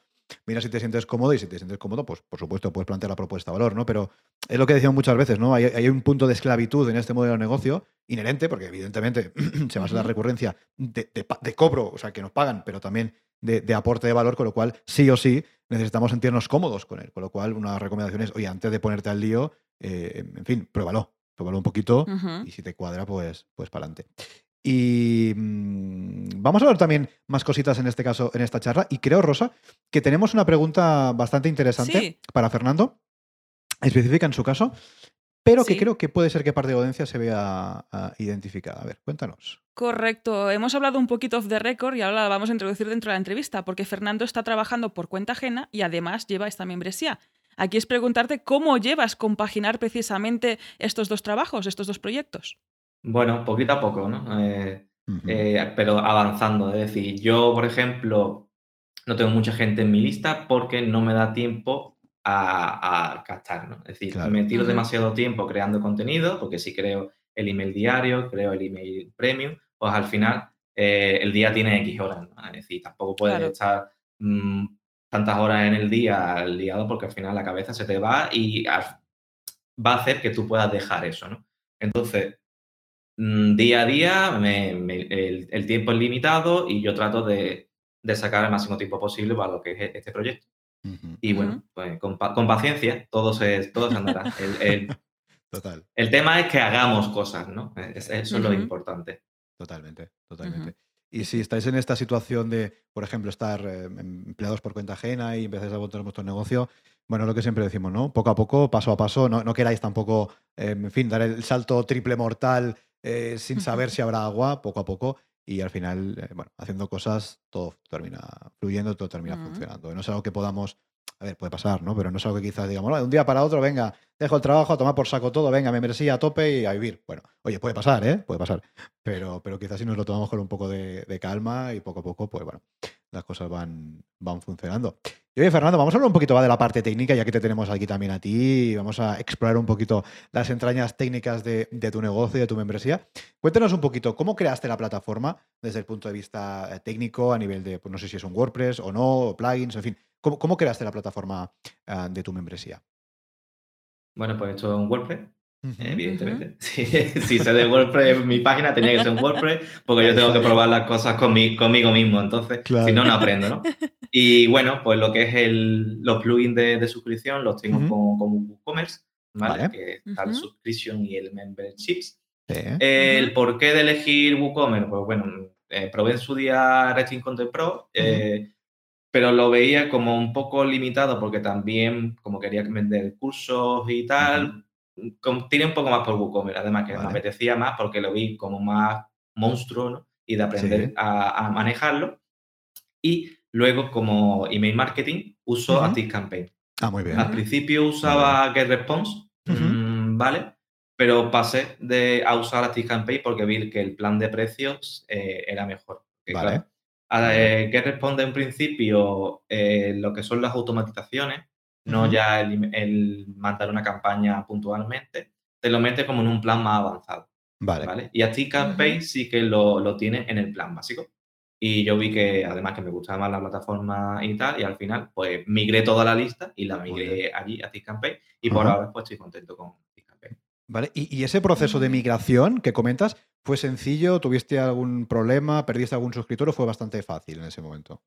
mira si te sientes cómodo y si te sientes cómodo, pues por supuesto puedes plantear la propuesta de valor, ¿no? Pero es lo que decíamos muchas veces, ¿no? Hay, un punto de esclavitud en este modelo de negocio inherente, porque evidentemente [CLEARS THROAT] se basa en la recurrencia de, cobro, o sea, que nos pagan, pero también de, aporte de valor, con lo cual sí o sí necesitamos sentirnos cómodos con él. Con lo cual, una recomendación es, oye, antes de ponerte al lío, eh, en fin, pruébalo, pruébalo un poquito y si te cuadra, pues, pues para adelante. Y mm, vamos a ver también más cositas en este caso, en esta charla. Y creo, Rosa, que tenemos una pregunta bastante interesante para Fernando, específica en su caso, pero que creo que puede ser que parte de audiencia se vea ah, identificada. A ver, cuéntanos. Correcto. Hemos hablado un poquito off the record y ahora la vamos a introducir dentro de la entrevista, porque Fernando está trabajando por cuenta ajena y además lleva esta membresía. Aquí es preguntarte cómo llevas compaginar precisamente estos dos trabajos, estos dos proyectos. Bueno, poquito a poco, ¿no? Eh, eh, pero avanzando. Es decir, yo, por ejemplo, no tengo mucha gente en mi lista porque no me da tiempo a, captar, ¿no? Es decir, me tiro demasiado tiempo creando contenido, porque si creo el email diario, creo el email premium, pues al final eh, el día tiene X horas, ¿no? Es decir, tampoco puedes estar mm, tantas horas en el día liado porque al final la cabeza se te va y va a hacer que tú puedas dejar eso, ¿no? Entonces, día a día el, tiempo es limitado y yo trato de, sacar el máximo tiempo posible para lo que es este proyecto. Y bueno, pues con, paciencia todo se, todo andará. [LAUGHS] El, Total. el tema es que hagamos cosas, ¿no? eso es lo importante. Totalmente, totalmente. Y si estáis en esta situación de, por ejemplo, estar eh, empleados por cuenta ajena y empezáis a montar vuestro negocio, bueno, lo que siempre decimos, ¿no? Poco a poco, paso a paso, no, no queráis tampoco, eh, en fin, dar el salto triple mortal eh, sin saber si habrá agua poco a poco y al final, eh, bueno, haciendo cosas, todo termina fluyendo, todo termina funcionando. No es algo que podamos, a ver, puede pasar, ¿no? Pero no es algo que quizás digamos, de un día para otro, venga, dejo el trabajo, a tomar por saco todo, venga, me merecía a tope y a vivir. Bueno, oye, puede pasar, ¿eh? Puede pasar. Pero, pero quizás si nos lo tomamos con un poco de, de calma y poco a poco, pues bueno, las cosas van, van funcionando. Y oye, Fernando, vamos a hablar un poquito de la parte técnica, ya que te tenemos aquí también a ti. Vamos a explorar un poquito las entrañas técnicas de, tu negocio y de tu membresía. Cuéntanos un poquito, ¿cómo creaste la plataforma desde el punto de vista eh, técnico, a nivel de, pues no sé si es un WordPress o no, plugins, en fin. ¿Cómo, creaste la plataforma ah, de tu membresía? Bueno, pues hecho un WordPress evidentemente. [LAUGHS] si se de WordPress, mi página tenía que ser un WordPress, porque yo tengo que probar las cosas conmigo mismo, entonces, si no, no aprendo, ¿no? Y bueno, pues lo que es el, los plugins de, suscripción los tengo como, WooCommerce, ¿vale? Que está el subscription y el memberships. El por qué de elegir WooCommerce, pues bueno, eh, probé en su día Resting Content Pro, eh, pero lo veía como un poco limitado porque también, como quería vender cursos y tal, tiene un poco más por WooCommerce, además que me apetecía más porque lo vi como más monstruo y de aprender a, manejarlo. Y luego como email marketing uso uh Campaign. Ah, muy bien. Al principio usaba GetResponse, mm, ¿vale? Pero pasé de, a usar Campaign porque vi que el plan de precios eh, era mejor. vale. Eh, GetResponse en principio, eh, lo que son las automatizaciones, no ya el, mandar una campaña puntualmente, te lo mete como en un plan más avanzado. Vale. Y a ti Campaign sí que lo, lo tiene en el plan básico. Y yo vi que además que me gustaba más la plataforma y tal, y al final pues migré toda la lista y la migré allí a Campaign y por ahora pues estoy contento con Campaign. Vale, ¿Y, ¿Y, ese proceso de migración que comentas, ¿fue sencillo? ¿Tuviste algún problema? ¿Perdiste algún suscriptor o fue bastante fácil en ese momento?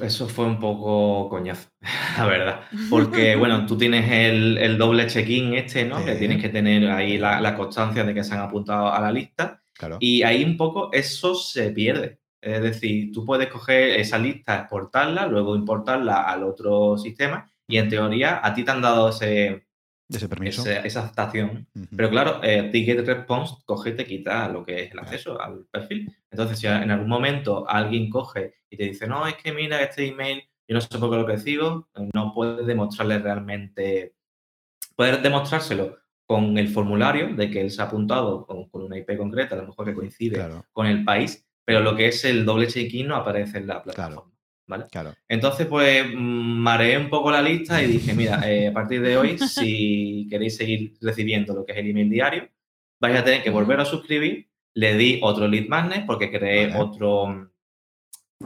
Eso fue un poco coñazo, [LAUGHS] la verdad. Porque, [LAUGHS] bueno, tú tienes el, doble check-in este, ¿no? Que tienes que tener ahí la, constancia de que se han apuntado a la lista. Y ahí un poco eso se pierde. Es decir, tú puedes coger esa lista, exportarla, luego importarla al otro sistema y en teoría a ti te han dado ese, ese permiso. esa adaptación. Pero claro, eh, Ticket Response coge y te quita lo que es el acceso al perfil. Entonces, si en algún momento alguien coge y te dice, no, es que mira este email, yo no sé por qué lo recibo, no puedes demostrarle realmente, puedes demostrárselo con el formulario de que él se ha apuntado con, una IP concreta, a lo mejor que coincide con el país, pero lo que es el doble check-in no aparece en la plataforma. ¿Vale? Claro. Entonces, pues mareé un poco la lista y dije, mira, eh, a partir de hoy, si [LAUGHS] queréis seguir recibiendo lo que es el email diario, vais a tener que volver a suscribir. Le di otro lead magnet porque creé otro,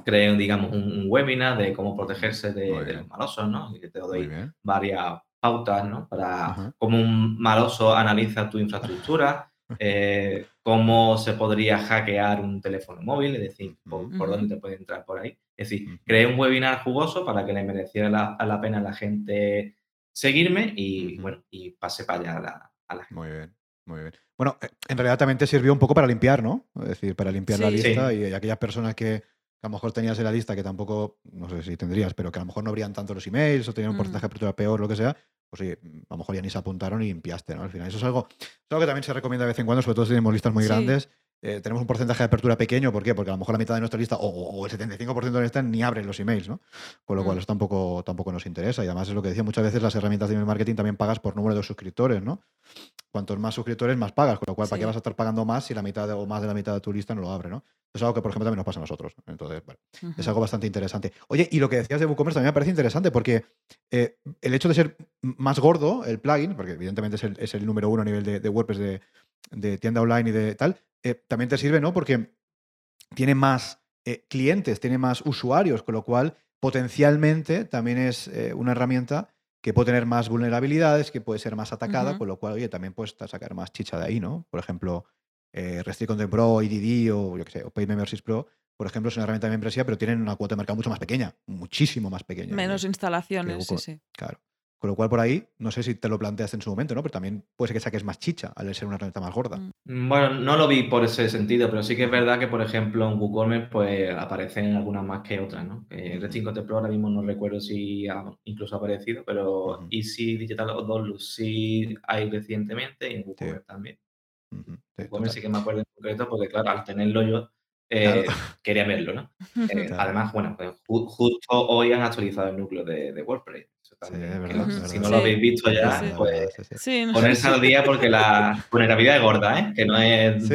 creé, digamos, un, webinar de cómo protegerse de, los malosos, ¿no? Y que te doy varias pautas, ¿no? Para cómo un maloso analiza tu infraestructura, eh, cómo se podría hackear un teléfono móvil, es decir, por, dónde te puede entrar por ahí. Es decir, creé un webinar jugoso para que le mereciera la, pena a la gente seguirme y, bueno, y pase para allá a la, gente. Muy bien, muy bien. Bueno, eh, en realidad también te sirvió un poco para limpiar, ¿no? Es decir, para limpiar la lista y aquellas personas que, a lo mejor tenías en la lista que tampoco, no sé si tendrías, pero que a lo mejor no abrían tanto los emails o tenían un porcentaje de apertura peor, lo que sea, pues sí, a lo mejor ya ni se apuntaron y limpiaste, ¿no? Al final, eso es algo, que también se recomienda de vez en cuando, sobre todo si tenemos listas muy grandes. Eh, tenemos un porcentaje de apertura pequeño, ¿por qué? Porque a lo mejor la mitad de nuestra lista o, el 75% de la lista ni abren los emails, ¿no? Con lo cual mm. eso tampoco, tampoco nos interesa. Y además es lo que decía muchas veces, las herramientas de email marketing también pagas por número de suscriptores, ¿no? Cuantos más suscriptores, más pagas, con lo cual, ¿para qué vas a estar pagando más si la mitad o más de la mitad de tu lista no lo abre, ¿no? Es algo que, por ejemplo, también nos pasa a nosotros. Entonces, bueno, es algo bastante interesante. Oye, y lo que decías de WooCommerce también me parece interesante porque eh, el hecho de ser más gordo, el plugin, porque evidentemente es el, número uno a nivel de, WordPress de, tienda online y de tal, eh, también te sirve, ¿no? Porque tiene más eh, clientes, tiene más usuarios, con lo cual potencialmente también es una herramienta que puede tener más vulnerabilidades, que puede ser más atacada, con lo cual, oye, también puedes sacar más chicha de ahí, ¿no? Por ejemplo, eh, Restrict Content Pro, IDD o yo qué sé, o Paid Pro, por ejemplo, es una herramienta de membresía, pero tienen una cuota de mercado mucho más pequeña, muchísimo más pequeña. Menos instalaciones, sí, sí. Claro. Con lo cual, por ahí, no sé si te lo planteaste en su momento, ¿no? Pero también puede ser que saques más chicha al ser una herramienta más gorda. Mm. Bueno, no lo vi por ese sentido, pero sí que es verdad que, por ejemplo, en WooCommerce pues aparecen algunas más que otras, ¿no? Eh, Content Pro ahora mismo no recuerdo si ha incluso aparecido, pero Easy Digital Download sí hay recientemente y en WooCommerce también. WooCommerce sí que me acuerdo en concreto porque, claro, al tenerlo yo eh, [LAUGHS] quería verlo, ¿no? Eh, además, bueno, pues, justo hoy han actualizado el núcleo de WordPress si no lo habéis visto ya, pues [LAUGHS] ponerse al día porque la vulnerabilidad es gorda, ¿eh? que no es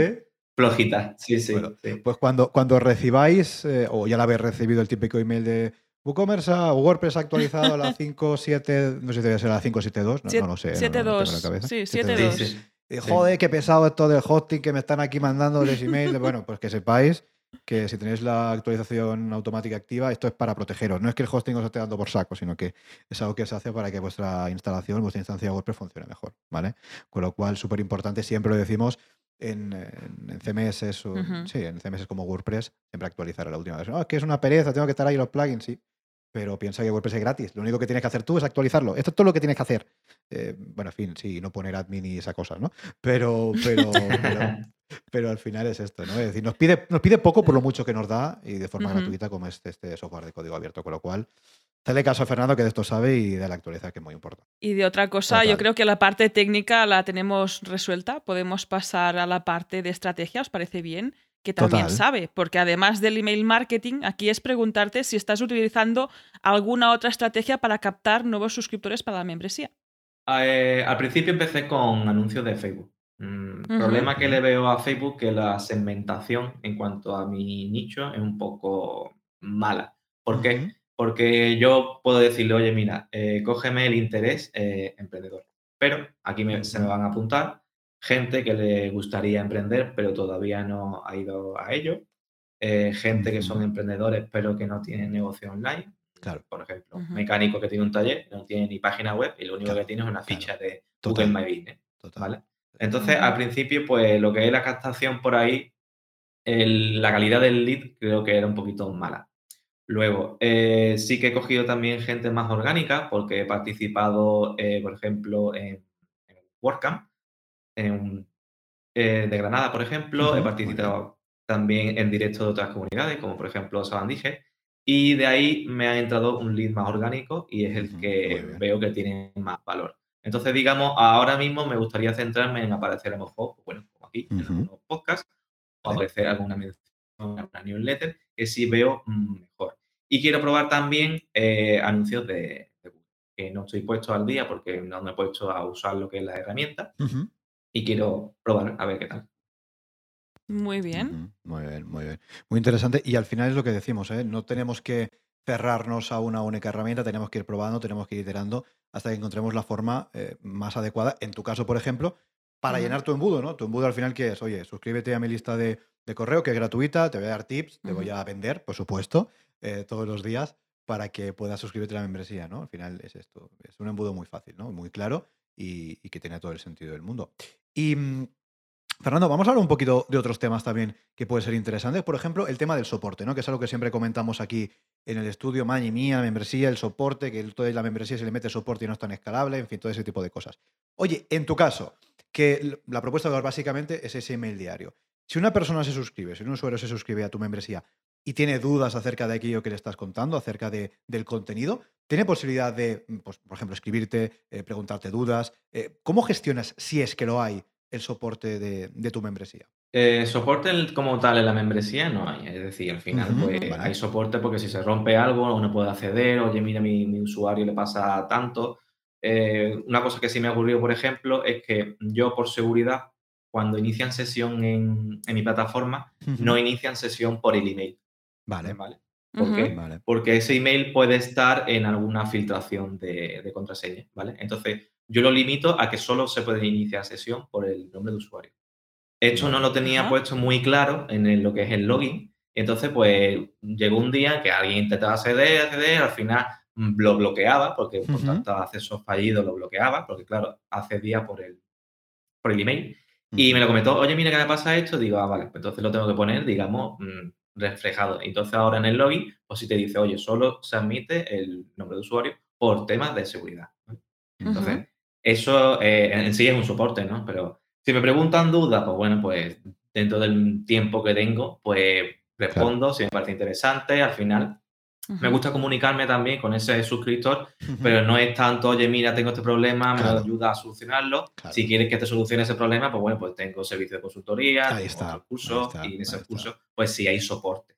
flojita. Sí, sí, Pues cuando, cuando recibáis, eh, o ya la habéis recibido el típico email de WooCommerce o WordPress actualizado a la [LAUGHS] 5.7, no sé si debe ser a la 5.7.2, no, no, lo sé. 7.2. sí, 7.2. joder, qué pesado esto del hosting que me están aquí mandando los emails. bueno, pues que sepáis que si tenéis la actualización automática activa, esto es para protegeros. No es que el hosting os esté dando por saco, sino que es algo que se hace para que vuestra instalación, vuestra instancia WordPress funcione mejor, ¿vale? Con lo cual, súper importante, siempre lo decimos en, CMS, sí, en CMS como WordPress, siempre actualizar a la última versión. es que es una pereza, tengo que estar ahí los plugins, sí. Pero piensa que WordPress es gratis. Lo único que tienes que hacer tú es actualizarlo. Esto es todo lo que tienes que hacer. Eh, bueno, en fin, sí, no poner admin y esa cosa, ¿no? pero, pero, [LAUGHS] pero al final es esto, ¿no? Es decir, nos pide, nos pide poco por lo mucho que nos da y de forma gratuita como este, este software de código abierto, con lo cual Dale caso a Fernando que de esto sabe y de la actualidad que es muy importante. Y de otra cosa, yo creo que la parte técnica la tenemos resuelta. Podemos pasar a la parte de estrategia, ¿os parece bien? Que también sabe, porque además del email marketing, aquí es preguntarte si estás utilizando alguna otra estrategia para captar nuevos suscriptores para la membresía. Eh, al principio empecé con anuncios de Facebook. El mm, problema que le veo a Facebook que la segmentación en cuanto a mi nicho es un poco mala. ¿Por qué? Porque yo puedo decirle, oye, mira, eh, cógeme el interés eh, emprendedor. Pero aquí se me van a apuntar gente que le gustaría emprender, pero todavía no ha ido a ello. Eh, gente que son emprendedores, pero que no tienen negocio online. Claro. Por ejemplo, mecánico que tiene un taller, no tiene ni página web y lo único que tiene es una ficha de Google My Business. ¿vale? Entonces, al principio, pues lo que es la captación por ahí, la calidad del lead creo que era un poquito mala. Luego, eh, sí que he cogido también gente más orgánica porque he participado, eh, por ejemplo, en, en WordCamp, en, eh, de Granada, por ejemplo, he participado, también en directo de otras comunidades, como por ejemplo Sabandije, y de ahí me ha entrado un lead más orgánico y es el que veo que tiene más valor. Entonces, digamos, ahora mismo me gustaría centrarme en aparecer a lo mejor, bueno, como aquí, en algunos podcasts, o aparecer alguna mención una newsletter, que sí veo mm, mejor. Y quiero probar también eh, anuncios de, Google, que no estoy puesto al día porque no me he puesto a usar lo que es la herramienta y quiero probar a ver qué tal. Muy bien. Muy bien, muy bien. Muy interesante. Y al final es lo que decimos, ¿eh? no tenemos que cerrarnos a una única herramienta, tenemos que ir probando, tenemos que ir iterando hasta que encontremos la forma eh, más adecuada. En tu caso, por ejemplo, para llenar tu embudo, ¿no? Tu embudo al final, ¿qué es? Oye, suscríbete a mi lista de, correo, que es gratuita, te voy a dar tips, te voy a vender, por supuesto, eh, todos los días para que puedas suscribirte a la membresía, ¿no? Al final es esto, es un embudo muy fácil, ¿no? Muy claro y, que tiene todo el sentido del mundo. Y mm, Fernando, vamos a hablar un poquito de otros temas también que pueden ser interesantes. Por ejemplo, el tema del soporte, ¿no? Que es algo que siempre comentamos aquí en el estudio, Mañi mía, membresía, el soporte, que toda la membresía se le mete soporte y no es tan escalable, en fin, todo ese tipo de cosas. Oye, en tu caso, que la propuesta de básicamente es ese email diario. Si una persona se suscribe, si un usuario se suscribe a tu membresía y tiene dudas acerca de aquello que le estás contando, acerca de, del contenido, tiene posibilidad de, pues, por ejemplo, escribirte, eh, preguntarte dudas. Eh, ¿Cómo gestionas, si es que lo hay, el soporte de, tu membresía? Eh, soporte como tal en la membresía no hay. Es decir, al final pues, hay soporte porque si se rompe algo uno puede acceder, oye, mira, mi, mi usuario le pasa tanto. Eh, una cosa que sí me ha ocurrido, por ejemplo, es que yo por seguridad, cuando inician sesión en, mi plataforma, no inician sesión por el email. Vale. ¿Vale? ¿Por qué? Porque ese email puede estar en alguna filtración de, de contraseña, ¿vale? Entonces, yo lo limito a que solo se puede iniciar sesión por el nombre de usuario. Esto no lo tenía puesto muy claro en lo que es el login. entonces, pues, llegó un día que alguien intentaba acceder, acceder, al final lo bloqueaba, porque por tanto acceso fallido lo bloqueaba, porque claro, accedía por el, por el email. Y me lo comentó, oye, mira, ¿qué me pasa esto? Digo, ah, vale, pues entonces lo tengo que poner, digamos, mm, reflejado. Entonces ahora en el login, pues si te dice, oye, solo se admite el nombre de usuario por temas de seguridad. Entonces, eso eh, en sí es un soporte, ¿no? Pero si me preguntan dudas, pues bueno, pues dentro del tiempo que tengo, pues respondo si me parece interesante. Al final, me gusta comunicarme también con ese suscriptor, pero no es tanto, oye, mira, tengo este problema, me ayuda a solucionarlo. Si quieres que te solucione ese problema, pues bueno, pues tengo servicio de consultoría, ahí está, curso, y en ese curso, pues sí hay soporte.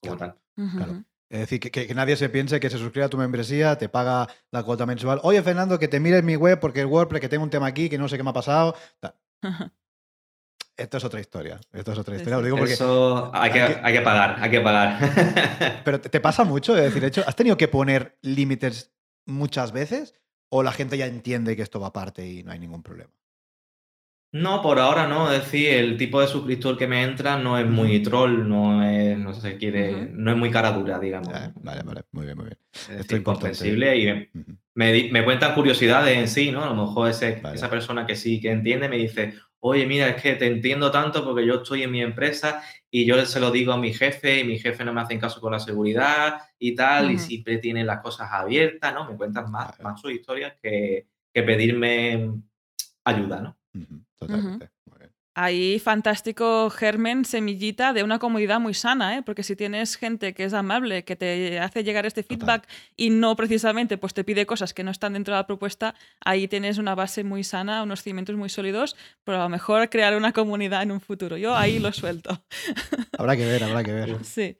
como tal. Claro. Es decir, que, nadie se piense que se suscribe a tu membresía, te paga la cuota mensual. Oye, Fernando, que te mires mi web porque el WordPress, que tengo un tema aquí, que no sé qué me ha pasado. [LAUGHS] Esto es otra historia. Esto es otra historia. digo porque Eso hay que, hay que pagar, hay que pagar. [LAUGHS] Pero te pasa mucho, es decir, hecho, ¿has tenido que poner límites muchas veces? ¿O la gente ya entiende que esto va aparte y no hay ningún problema? No, por ahora no. Es decir, el tipo de suscriptor que me entra no es muy troll, no es, no se quiere, no es muy cara dura, digamos. vale, vale, muy bien, muy bien. Esto es comprensible y me, me, cuentan curiosidades en sí, ¿no? A lo mejor ese, esa persona que sí que entiende me dice, oye, mira, es que te entiendo tanto porque yo estoy en mi empresa y yo se lo digo a mi jefe y mi jefe no me hace caso con la seguridad y tal, y siempre tiene las cosas abiertas, ¿no? Me cuentan más, más sus historias que, que pedirme ayuda, ¿no? Totalmente. Ahí fantástico germen, semillita de una comunidad muy sana, ¿eh? porque si tienes gente que es amable, que te hace llegar este feedback y no precisamente pues te pide cosas que no están dentro de la propuesta, ahí tienes una base muy sana, unos cimientos muy sólidos, pero a lo mejor crear una comunidad en un futuro. Yo ahí lo suelto. habrá que ver, habrá que ver. Sí.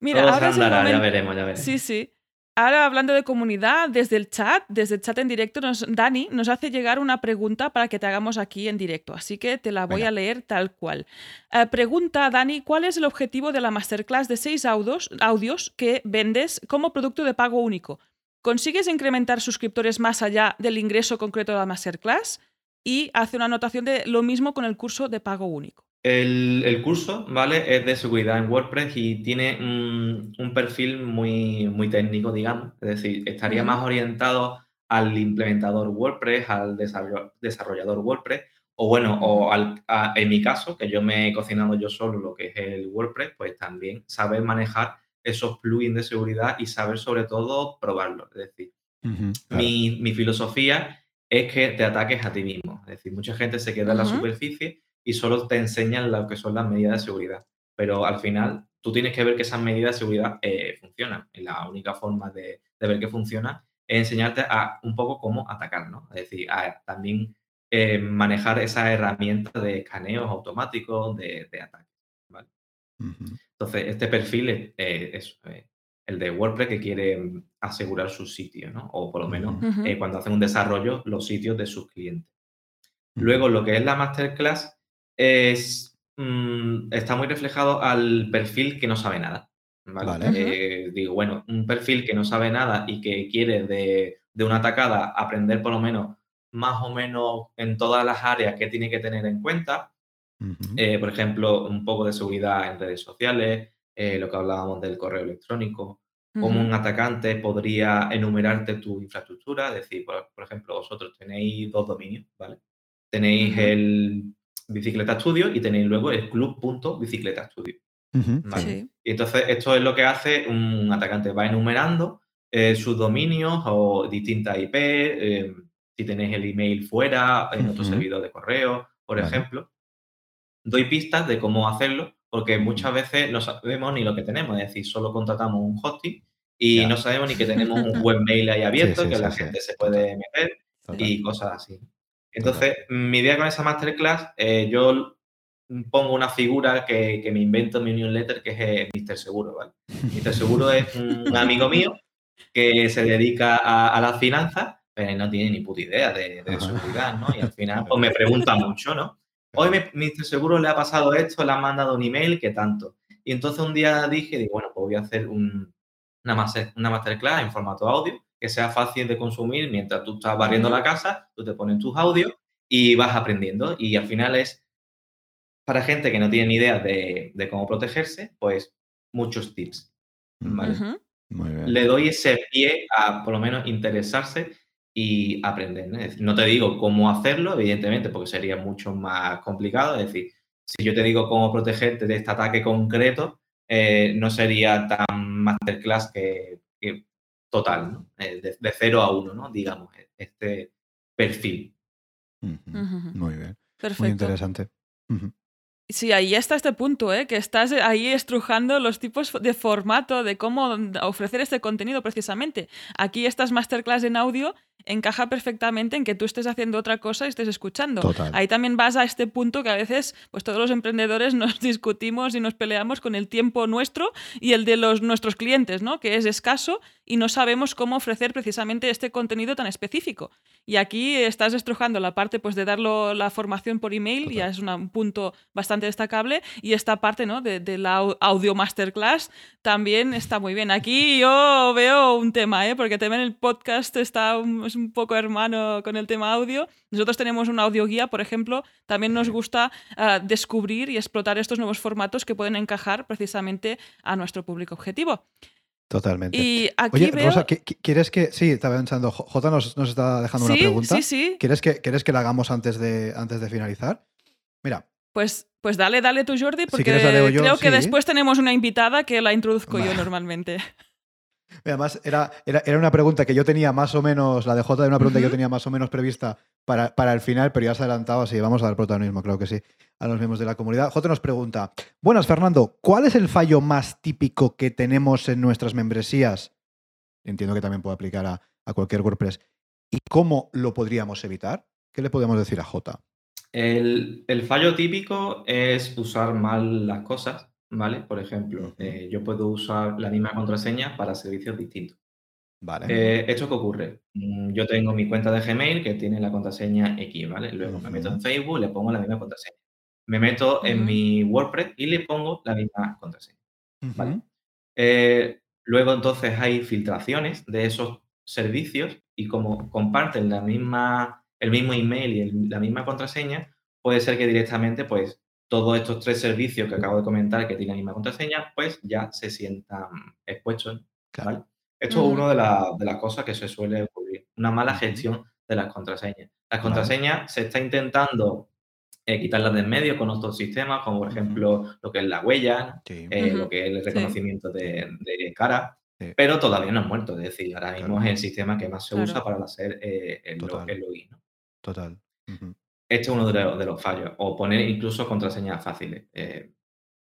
Mira, ahora ya veremos, ya veremos. Sí, sí. Ahora hablando de comunidad, desde el chat, desde el chat en directo, nos, Dani nos hace llegar una pregunta para que te hagamos aquí en directo, así que te la voy a leer tal cual. Eh, pregunta, Dani, ¿cuál es el objetivo de la masterclass de seis audios, audios que vendes como producto de pago único? ¿Consigues incrementar suscriptores más allá del ingreso concreto de la masterclass? Y hace una anotación de lo mismo con el curso de pago único. El, curso, ¿vale? Es de seguridad en WordPress y tiene un, perfil muy, muy técnico, digamos. Es decir, estaría más orientado al implementador WordPress, al desarrollador WordPress, o bueno, o al, en mi caso, que yo me he cocinado yo solo lo que es el WordPress, pues también saber manejar esos plugins de seguridad y saber sobre todo probarlos. Es decir, mi, mi filosofía es que te ataques a ti mismo. Es decir, mucha gente se queda en la superficie y solo te enseñan lo que son las medidas de seguridad. pero al final tú tienes que ver que esas medidas de seguridad eh, funcionan. Y la única forma de, ver que funciona es enseñarte a un poco cómo atacar, ¿no? Es decir, también eh, manejar esa herramienta de escaneos automáticos de, ataque. ¿vale? Entonces, este perfil es, el de WordPress que quiere asegurar su sitio, ¿no? O por lo menos eh, cuando hacen un desarrollo, los sitios de sus clientes. Luego, lo que es la masterclass es, mm, está muy reflejado al perfil que no sabe nada. Eh, digo, bueno, un perfil que no sabe nada y que quiere de, de una atacada aprender por lo menos más o menos en todas las áreas que tiene que tener en cuenta. Eh, por ejemplo, un poco de seguridad en redes sociales, eh, lo que hablábamos del correo electrónico, como un atacante podría enumerarte tu infraestructura, es decir, por, ejemplo, vosotros tenéis dos dominios, ¿vale? Tenéis el Bicicleta Studio y tenéis luego el club.bicicleta Studio. Y entonces esto es lo que hace un atacante, va enumerando eh, sus dominios o distintas IP, eh, si tenéis el email fuera, en otro servidor de correo, por ejemplo. Doy pistas de cómo hacerlo porque muchas veces no sabemos ni lo que tenemos, es decir, solo contratamos un hosting y no sabemos ni que tenemos un [LAUGHS] webmail ahí abierto que la gente se puede meter y cosas así. Entonces, mi idea con esa masterclass, eh, yo pongo una figura que, me invento en mi newsletter, que es eh, Mr. Seguro, ¿vale? [LAUGHS] Mr. Seguro es un amigo mío que se dedica a, las finanzas, pero no tiene ni puta idea de, de seguridad, ¿no? Y al final, pues [LAUGHS] me pregunta mucho, ¿no? Hoy me, Seguro le ha pasado esto, le han mandado un email, ¿qué tanto? Y entonces un día dije, digo, bueno, pues voy a hacer una, una masterclass en formato audio que sea fácil de consumir mientras tú estás barriendo la casa, tú te pones tus audios y vas aprendiendo. Y al final es para gente que no tiene ni idea de, cómo protegerse, pues muchos tips. Le doy ese pie a por lo menos interesarse y aprender. ¿no? te digo cómo hacerlo, evidentemente, porque sería mucho más complicado. Es decir, si yo te digo cómo protegerte de este ataque concreto, eh, no sería tan masterclass que, total, ¿no? Eh, de, de, 0 a 1, ¿no? digamos, este perfil. Muy bien. Perfecto. Muy interesante. Sí, ahí está este punto, ¿eh? que estás ahí estrujando los tipos de formato, de cómo ofrecer este contenido precisamente. Aquí estas masterclass en audio encaja perfectamente en que tú estés haciendo otra cosa y estés escuchando. Ahí también vas a este punto que a veces pues todos los emprendedores [LAUGHS] nos discutimos y nos peleamos con el tiempo nuestro y el de los, nuestros clientes, ¿no? que es escaso y no sabemos cómo ofrecer precisamente este contenido tan específico. Y aquí estás estrujando la parte pues, de darlo la formación por email, ya es un punto bastante destacable, y esta parte ¿no? de, de, la audio masterclass también está muy bien. Aquí yo veo un tema, ¿eh? porque también el podcast está es un poco hermano con el tema audio. Nosotros tenemos una audioguía, por ejemplo, también nos gusta ah, descubrir y explotar estos nuevos formatos que pueden encajar precisamente a nuestro público objetivo. Totalmente. Y aquí Oye, Rosa, ¿quieres que.? Sí, estaba pensando. Jota nos, nos está dejando una pregunta. Sí, sí. ¿Quieres que, ¿Quieres que la hagamos antes de, antes de finalizar? Mira. Pues, pues dale, dale tú, Jordi, porque creo que después tenemos una invitada que la introduzco yo normalmente. Además, era, era, era, una pregunta que yo tenía más o menos, la de J, era una pregunta que yo tenía más o menos prevista para, para, el final, pero ya se ha adelantado, así vamos a dar protagonismo, creo que sí, a los miembros de la comunidad. J nos pregunta, buenas Fernando, ¿cuál es el fallo más típico que tenemos en nuestras membresías? Entiendo que también puede aplicar a, a cualquier WordPress. ¿Y cómo lo podríamos evitar? ¿Qué le podemos decir a J? El, el fallo típico es usar mal las cosas ¿vale? Por ejemplo, eh, yo puedo usar la misma contraseña para servicios distintos. Vale. Eh, ¿Esto qué ocurre? Mm, yo tengo mi cuenta de Gmail que tiene la contraseña X, ¿vale? Luego me meto en Facebook y le pongo la misma contraseña. Me meto en mi WordPress y le pongo la misma contraseña. ¿vale? Eh, luego entonces hay filtraciones de esos servicios y como comparten la misma, el mismo email y la misma contraseña, puede ser que directamente pues todos estos tres servicios que acabo de comentar que tienen la misma contraseña, pues ya se sientan expuestos. Esto es una de, las cosas que se suele ocurrir, una mala gestión de las contraseñas. Las contraseñas se está intentando eh, quitarlas de en medio con otros sistemas, como por ejemplo lo que es la huella, eh, lo que es el reconocimiento de, cara, pero todavía no han muerto. Es decir, ahora mismo es el sistema que más se usa para hacer eh, el, login. Total. Este es uno de los, fallos. O poner incluso contraseñas fáciles. Eh,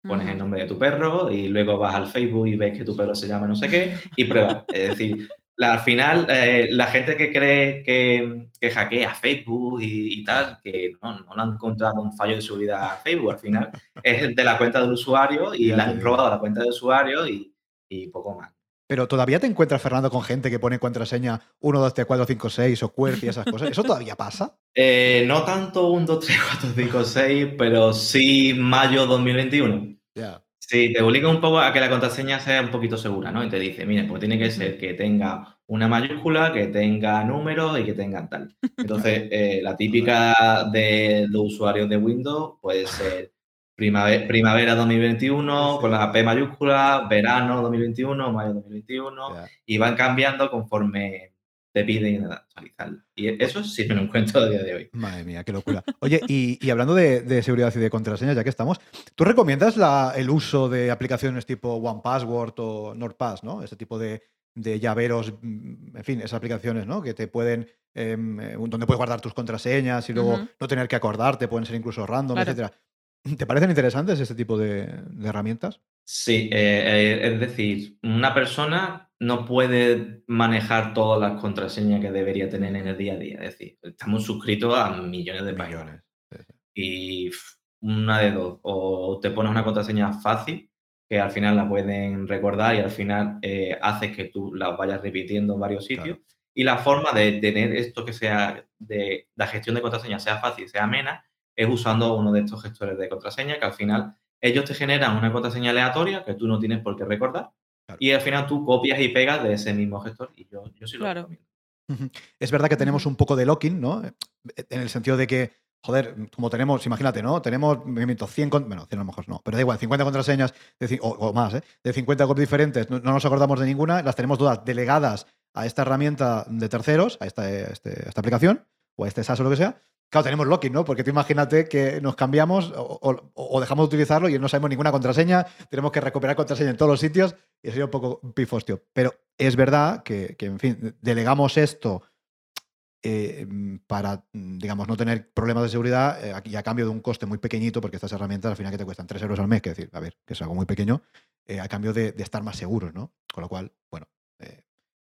pones el nombre de tu perro y luego vas al Facebook y ves que tu perro se llama no sé qué y pruebas. [LAUGHS] Es decir, la- al final, eh, la gente que cree que, que hackea Facebook y, y tal, que no, no le han encontrado un fallo de seguridad a Facebook, al final es de la cuenta del usuario y le han robado la cuenta del usuario y, y poco más. Pero todavía te encuentras, Fernando, con gente que pone contraseña 1, 2, 3, 4, 5, 6 o QWERTY y esas cosas. ¿Eso todavía pasa? [LAUGHS] Eh, no tanto un 2, 3, 4, 5, 6, pero sí mayo 2021. Ya. Sí, te obliga un poco a que la contraseña sea un poquito segura, ¿no? Y te dice, mire, pues tiene que ser que tenga una mayúscula, que tenga números y que tenga tal. [LAUGHS] Entonces, eh, la típica de los usuarios de Windows puede ser primavera, primavera 2021 con la P mayúscula, verano 2021, mayo 2021, ya. y van cambiando conforme te piden actualizarla. Y eso sí me lo encuentro a día de hoy. Madre mía, qué locura. Oye, y, y hablando de, de seguridad y de contraseñas, ya que estamos, ¿tú recomiendas la- el uso de aplicaciones tipo OnePassword o NordPass, ¿no? Ese tipo de, de llaveros, mm, en fin, esas aplicaciones, ¿no? Que te pueden, em, eh, donde puedes guardar tus contraseñas y luego no tener que acordarte, pueden ser incluso random, Claro. etcétera. ¿Te parecen interesantes este tipo de, de herramientas? Sí, eh, eh, es decir, una persona no puede manejar todas las contraseñas que debería tener en el día a día. Es decir, estamos suscritos a millones de. Millones. Sí, sí. Y una de dos, o te pones una contraseña fácil, que al final la pueden recordar y al final eh, haces que tú la vayas repitiendo en varios sitios. Claro. Y la forma de tener esto que sea, de la gestión de contraseñas sea fácil, sea amena, es usando uno de estos gestores de contraseña que al final ellos te generan una contraseña aleatoria que tú no tienes por qué recordar. Claro. Y al final tú copias y pegas de ese mismo gestor y yo, yo sí lo Claro. recomiendo. Es verdad que tenemos un poco de locking, ¿no? En el sentido de que, joder, como tenemos, imagínate, ¿no? Tenemos, me invento, 100, con- bueno, 100 a lo mejor no, pero da igual, 50 contraseñas, de o, o más, ¿eh? De 50 copias diferentes, no, no nos acordamos de ninguna, las tenemos todas delegadas a esta herramienta de terceros, a esta, este- a esta aplicación, o a este SaaS o lo que sea. Claro, tenemos locking, ¿no? Porque tú imagínate que nos cambiamos o, dejamos de utilizarlo y no sabemos ninguna contraseña, tenemos que recuperar contraseña en todos los sitios y sería un poco pifostio. Pero es verdad que, en fin, delegamos esto eh, para, digamos, no tener problemas de seguridad eh, y a cambio de un coste muy pequeñito, porque estas herramientas al final que te cuestan 3 euros al mes, que decir, a ver, que es algo muy pequeño, eh, a cambio de, estar más seguros, ¿no? Con lo cual, bueno, eh,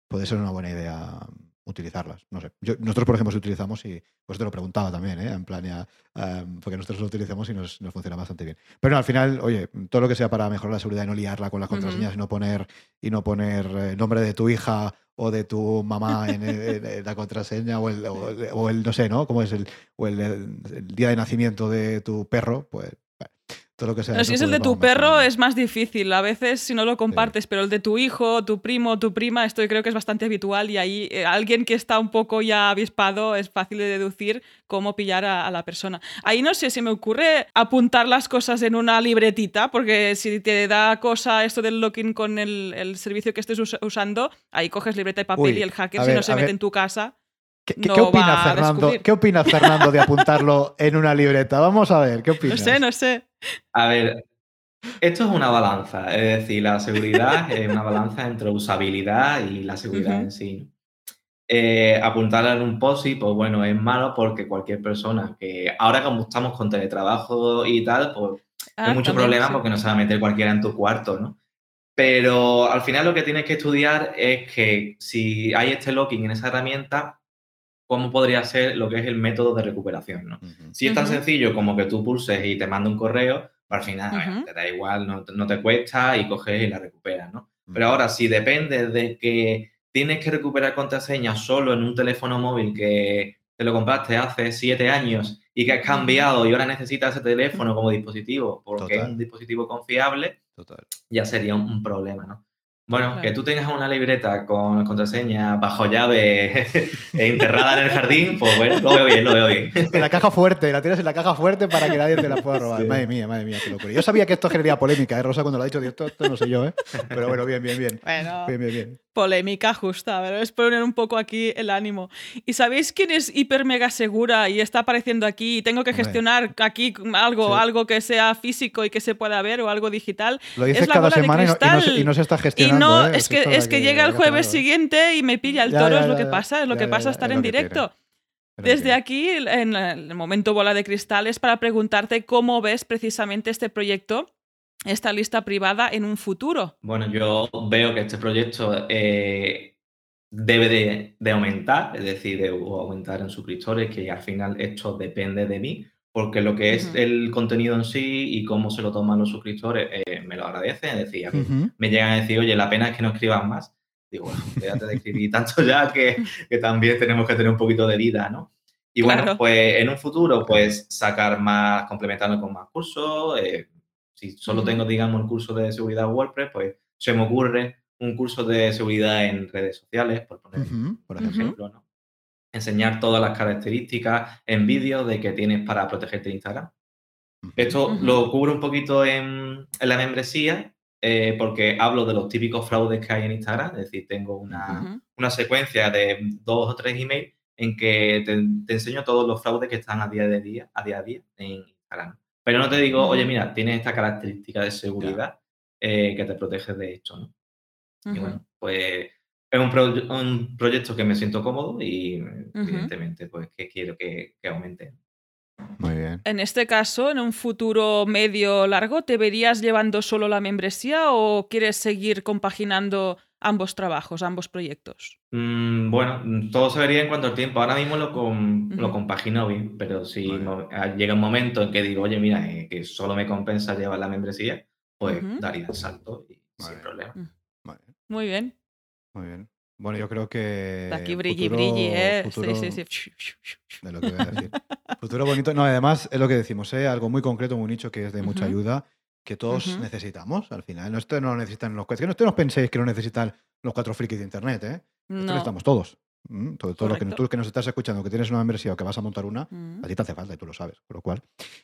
puede ser una buena idea utilizarlas. No sé. Yo- nosotros, por ejemplo, si utilizamos y pues te lo preguntaba también, ¿eh? En plan, ya, em, porque nosotros lo utilizamos y nos, nos funciona bastante bien. Pero no, al final, oye, todo lo que sea para mejorar la seguridad y no liarla con las contraseñas y no poner, y no poner eh, nombre de tu hija o de tu mamá [LAUGHS] en, el- en la contraseña o el, o el- o el, no sé, ¿no? ¿Cómo es el, o el, el día de nacimiento de tu perro? Pues todo lo que sea. Pero eso, si es el de tu perro es más difícil, a veces si no lo compartes, pero el de tu hijo, tu primo, tu prima, esto yo creo que es bastante habitual y ahí eh, alguien que está un poco ya avispado es fácil de deducir cómo pillar a, a la persona. Ahí no sé, se me ocurre apuntar las cosas en una libretita, porque si te da cosa esto del login con el, el servicio que estés us- usando, ahí coges libreta y papel Uy, y el hacker si ver, no se mete ver. en tu casa. ¿Qué, qué- no qué opina Fernando? ¿Qué opina Fernando de apuntarlo [LAUGHS] en una libreta? Vamos a ver, ¿qué No opinas? sé, no sé. A ver, esto es una balanza, es decir, la seguridad es una balanza entre usabilidad y la seguridad en sí. Eh, apuntarla en un POSI, pues bueno, es malo porque cualquier persona que ahora como estamos con teletrabajo y tal, pues Ah, hay mucho también, problema sí. porque no se va a meter cualquiera en tu cuarto, ¿no? Pero al final lo que tienes que estudiar es que si hay este locking en esa herramienta, ¿cómo podría ser lo que es el método de recuperación, ¿no? Si es tan sencillo como que tú pulses y te manda un correo, al final te da igual, no, te- no te cuesta y coges y la recuperas, ¿no? Pero ahora, si depende de que tienes que recuperar contraseñas solo en un teléfono móvil que te lo compraste hace siete años y que has cambiado y ahora necesitas ese teléfono como dispositivo porque es un dispositivo confiable, Total. ya sería un, un problema, ¿no? Bueno, Claro. que tú tengas una libreta con contraseña bajo llave [LAUGHS] e enterrada en el jardín, pues bueno, lo veo bien, lo veo bien. En la caja fuerte, la tienes en la caja fuerte para que nadie te la pueda robar. Sí. Madre mía, madre mía, qué locura. Yo sabía que esto generaría polémica, ¿eh, Rosa? Cuando lo ha dicho, esto, esto no sé yo, ¿eh? Pero bueno, bien, bien, bien. Bueno. Bien, bien, bien. Polémica justa, pero es poner un poco aquí el ánimo. ¿Y sabéis quién es hiper mega segura y está apareciendo aquí y tengo que Hombre. gestionar aquí algo, Sí. algo que sea físico y que se pueda ver o algo digital? Lo dices Es la cada bola de semana y no, y no se, cristal. y no se está Y gestionando. no, ¿eh? es que, es que llega el jueves siguiente y me pilla el Ya, toro, ya, es lo que pasa, es lo que pasa estar es en directo. Pero Desde bien. aquí, en el momento bola de cristal, es para preguntarte cómo ves precisamente este proyecto esta lista privada en un futuro? Bueno, yo veo que este proyecto eh, debe de, aumentar, es decir, de aumentar en suscriptores, que al final esto depende de mí, porque lo que es el contenido en sí y cómo se lo toman los suscriptores eh, me lo agradecen, es decir, me llegan a decir, oye, la pena es que no escriban más. Digo, bueno, déjate de escribir tanto ya que, que también tenemos que tener un poquito de vida, ¿no? Y bueno, pues en un futuro, pues sacar más, complementarlo con más cursos. Eh, si solo tengo, digamos, el curso de seguridad WordPress, pues se me ocurre un curso de seguridad en redes sociales, por poner por ejemplo, ¿no? Enseñar todas las características en vídeo de que tienes para protegerte de Instagram. Esto lo cubro un poquito en, en la membresía, eh, porque hablo de los típicos fraudes que hay en Instagram, es decir, tengo una, una secuencia de dos o tres emails en que te, enseño todos los fraudes que están a día de día, a día a día en Instagram. Pero no te digo, oye, mira, tienes esta característica de seguridad eh, que te protege de esto, ¿no? Y bueno, pues es un, proyecto que me siento cómodo y evidentemente pues que quiero que, que, aumente. Muy bien. En este caso, en un futuro medio largo, ¿te verías llevando solo la membresía o quieres seguir compaginando ambos trabajos, ambos proyectos? Mm, bueno, todo se vería en cuanto al tiempo. Ahora mismo lo, lo compagino bien, pero si ah, llega un momento en que digo, oye, mira, eh, que solo me compensa llevar la membresía, pues daría el salto y sin problema. Mm. Muy bien. Muy bien. Bueno, yo creo que. Aquí brilli, brilli, ¿eh? sí, sí, sí. De lo que voy a decir. futuro bonito. No, además es lo que decimos, ¿eh? Algo muy concreto, muy nicho, que es de mucha ayuda que todos necesitamos al final. No, esto no lo necesitan los que no, esto no penséis que lo necesitan los cuatro frikis de internet, ¿eh? Esto no. necesitamos todos. Mm, todo, lo que tú que nos estás escuchando, que tienes una membresía o que vas a montar una, mm. a ti te hace falta y tú lo sabes. Con lo cual,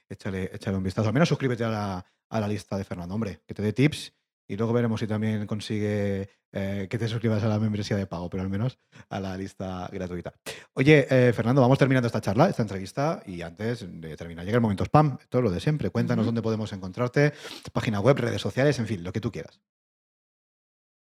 échale, échale un vistazo. Al menos suscríbete a la, a la lista de Fernando, hombre, que te dé tips y luego veremos si también consigue eh, que te suscribas a la membresía de pago, pero al menos a la lista gratuita. Oye, eh, Fernando, vamos terminando esta charla, esta entrevista, y antes de terminar, llega el momento spam, todo lo de siempre. Cuéntanos dónde podemos encontrarte, página web, redes sociales, en fin, lo que tú quieras.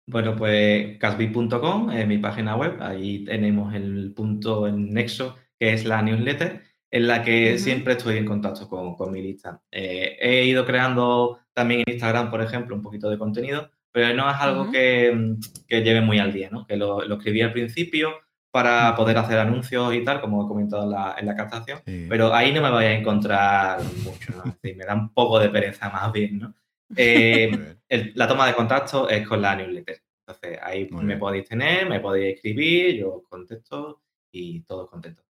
Bueno, pues casbit.com es mi página web, ahí tenemos el punto en nexo, que es la newsletter, en la que siempre estoy en contacto con, mi lista. Eh, he ido creando también en Instagram, por ejemplo, un poquito de contenido, pero no es algo que, que, lleve muy al día, ¿no? Que lo, lo escribí al principio para poder hacer anuncios y tal, como he comentado en la, en la captación, pero ahí no me voy a encontrar mucho, ¿no? me da un poco de pereza [LAUGHS] más bien, ¿no? Eh, la toma de contacto es con la newsletter. Entonces, ahí me podéis tener, me podéis escribir, yo contesto y todos contentos.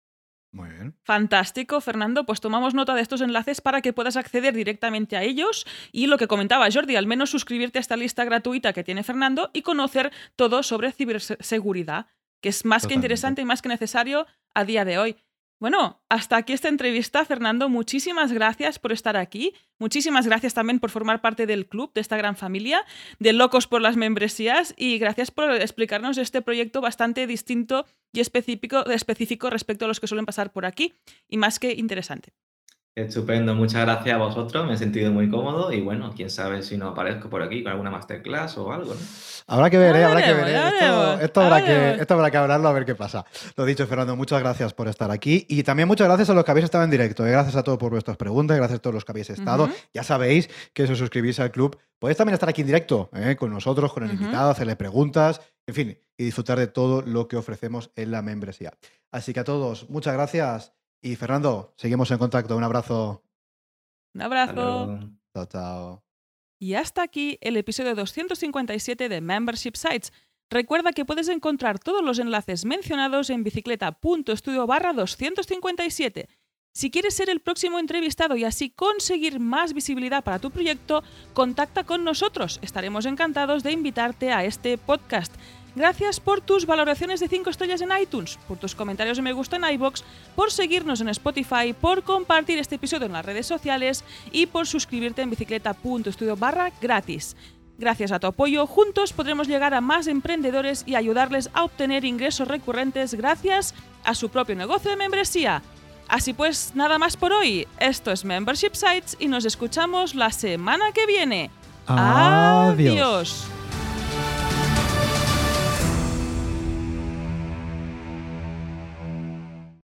Muy bien. Fantástico, Fernando. Pues tomamos nota de estos enlaces para que puedas acceder directamente a ellos y lo que comentaba Jordi, al menos suscribirte a esta lista gratuita que tiene Fernando y conocer todo sobre ciberseguridad, que es más que interesante y más que necesario a día de hoy. Bueno, hasta aquí esta entrevista, Fernando. Muchísimas gracias por estar aquí. Muchísimas gracias también por formar parte del club, de esta gran familia, de locos por las membresías y gracias por explicarnos este proyecto bastante distinto y específico, específico respecto a los que suelen pasar por aquí y más que interesante. Estupendo, muchas gracias a vosotros, me he sentido muy cómodo y bueno, quién sabe si no aparezco por aquí con alguna masterclass o algo. Habrá que ver, ¿eh? habrá que ver. ¿eh? Esto, habrá que, esto habrá que hablarlo a ver qué pasa. Lo dicho, Fernando, muchas gracias por estar aquí y también muchas gracias a los que habéis estado en directo. ¿eh? Gracias a todos por vuestras preguntas, gracias a todos los que habéis estado. Ya sabéis que si os suscribís al club, podéis también estar aquí en directo con nosotros, con el invitado, hacerle preguntas, en fin, y disfrutar de todo lo que ofrecemos en la membresía. Así que a todos, muchas gracias y Fernando, seguimos en contacto. Un abrazo. Un abrazo. Chao, chao. Y hasta aquí el episodio 257 de Membership Sites. Recuerda que puedes encontrar todos los enlaces mencionados en bicicleta.studio barra 257. Si quieres ser el próximo entrevistado y así conseguir más visibilidad para tu proyecto, contacta con nosotros. Estaremos encantados de invitarte a este podcast. Gracias por tus valoraciones de 5 estrellas en iTunes, por tus comentarios de me gusta en iBox, por seguirnos en Spotify, por compartir este episodio en las redes sociales y por suscribirte en bicicleta.studio barra gratis. Gracias a tu apoyo, juntos podremos llegar a más emprendedores y ayudarles a obtener ingresos recurrentes gracias a su propio negocio de membresía. Así pues, nada más por hoy. Esto es Membership Sites y nos escuchamos la semana que viene. Adiós.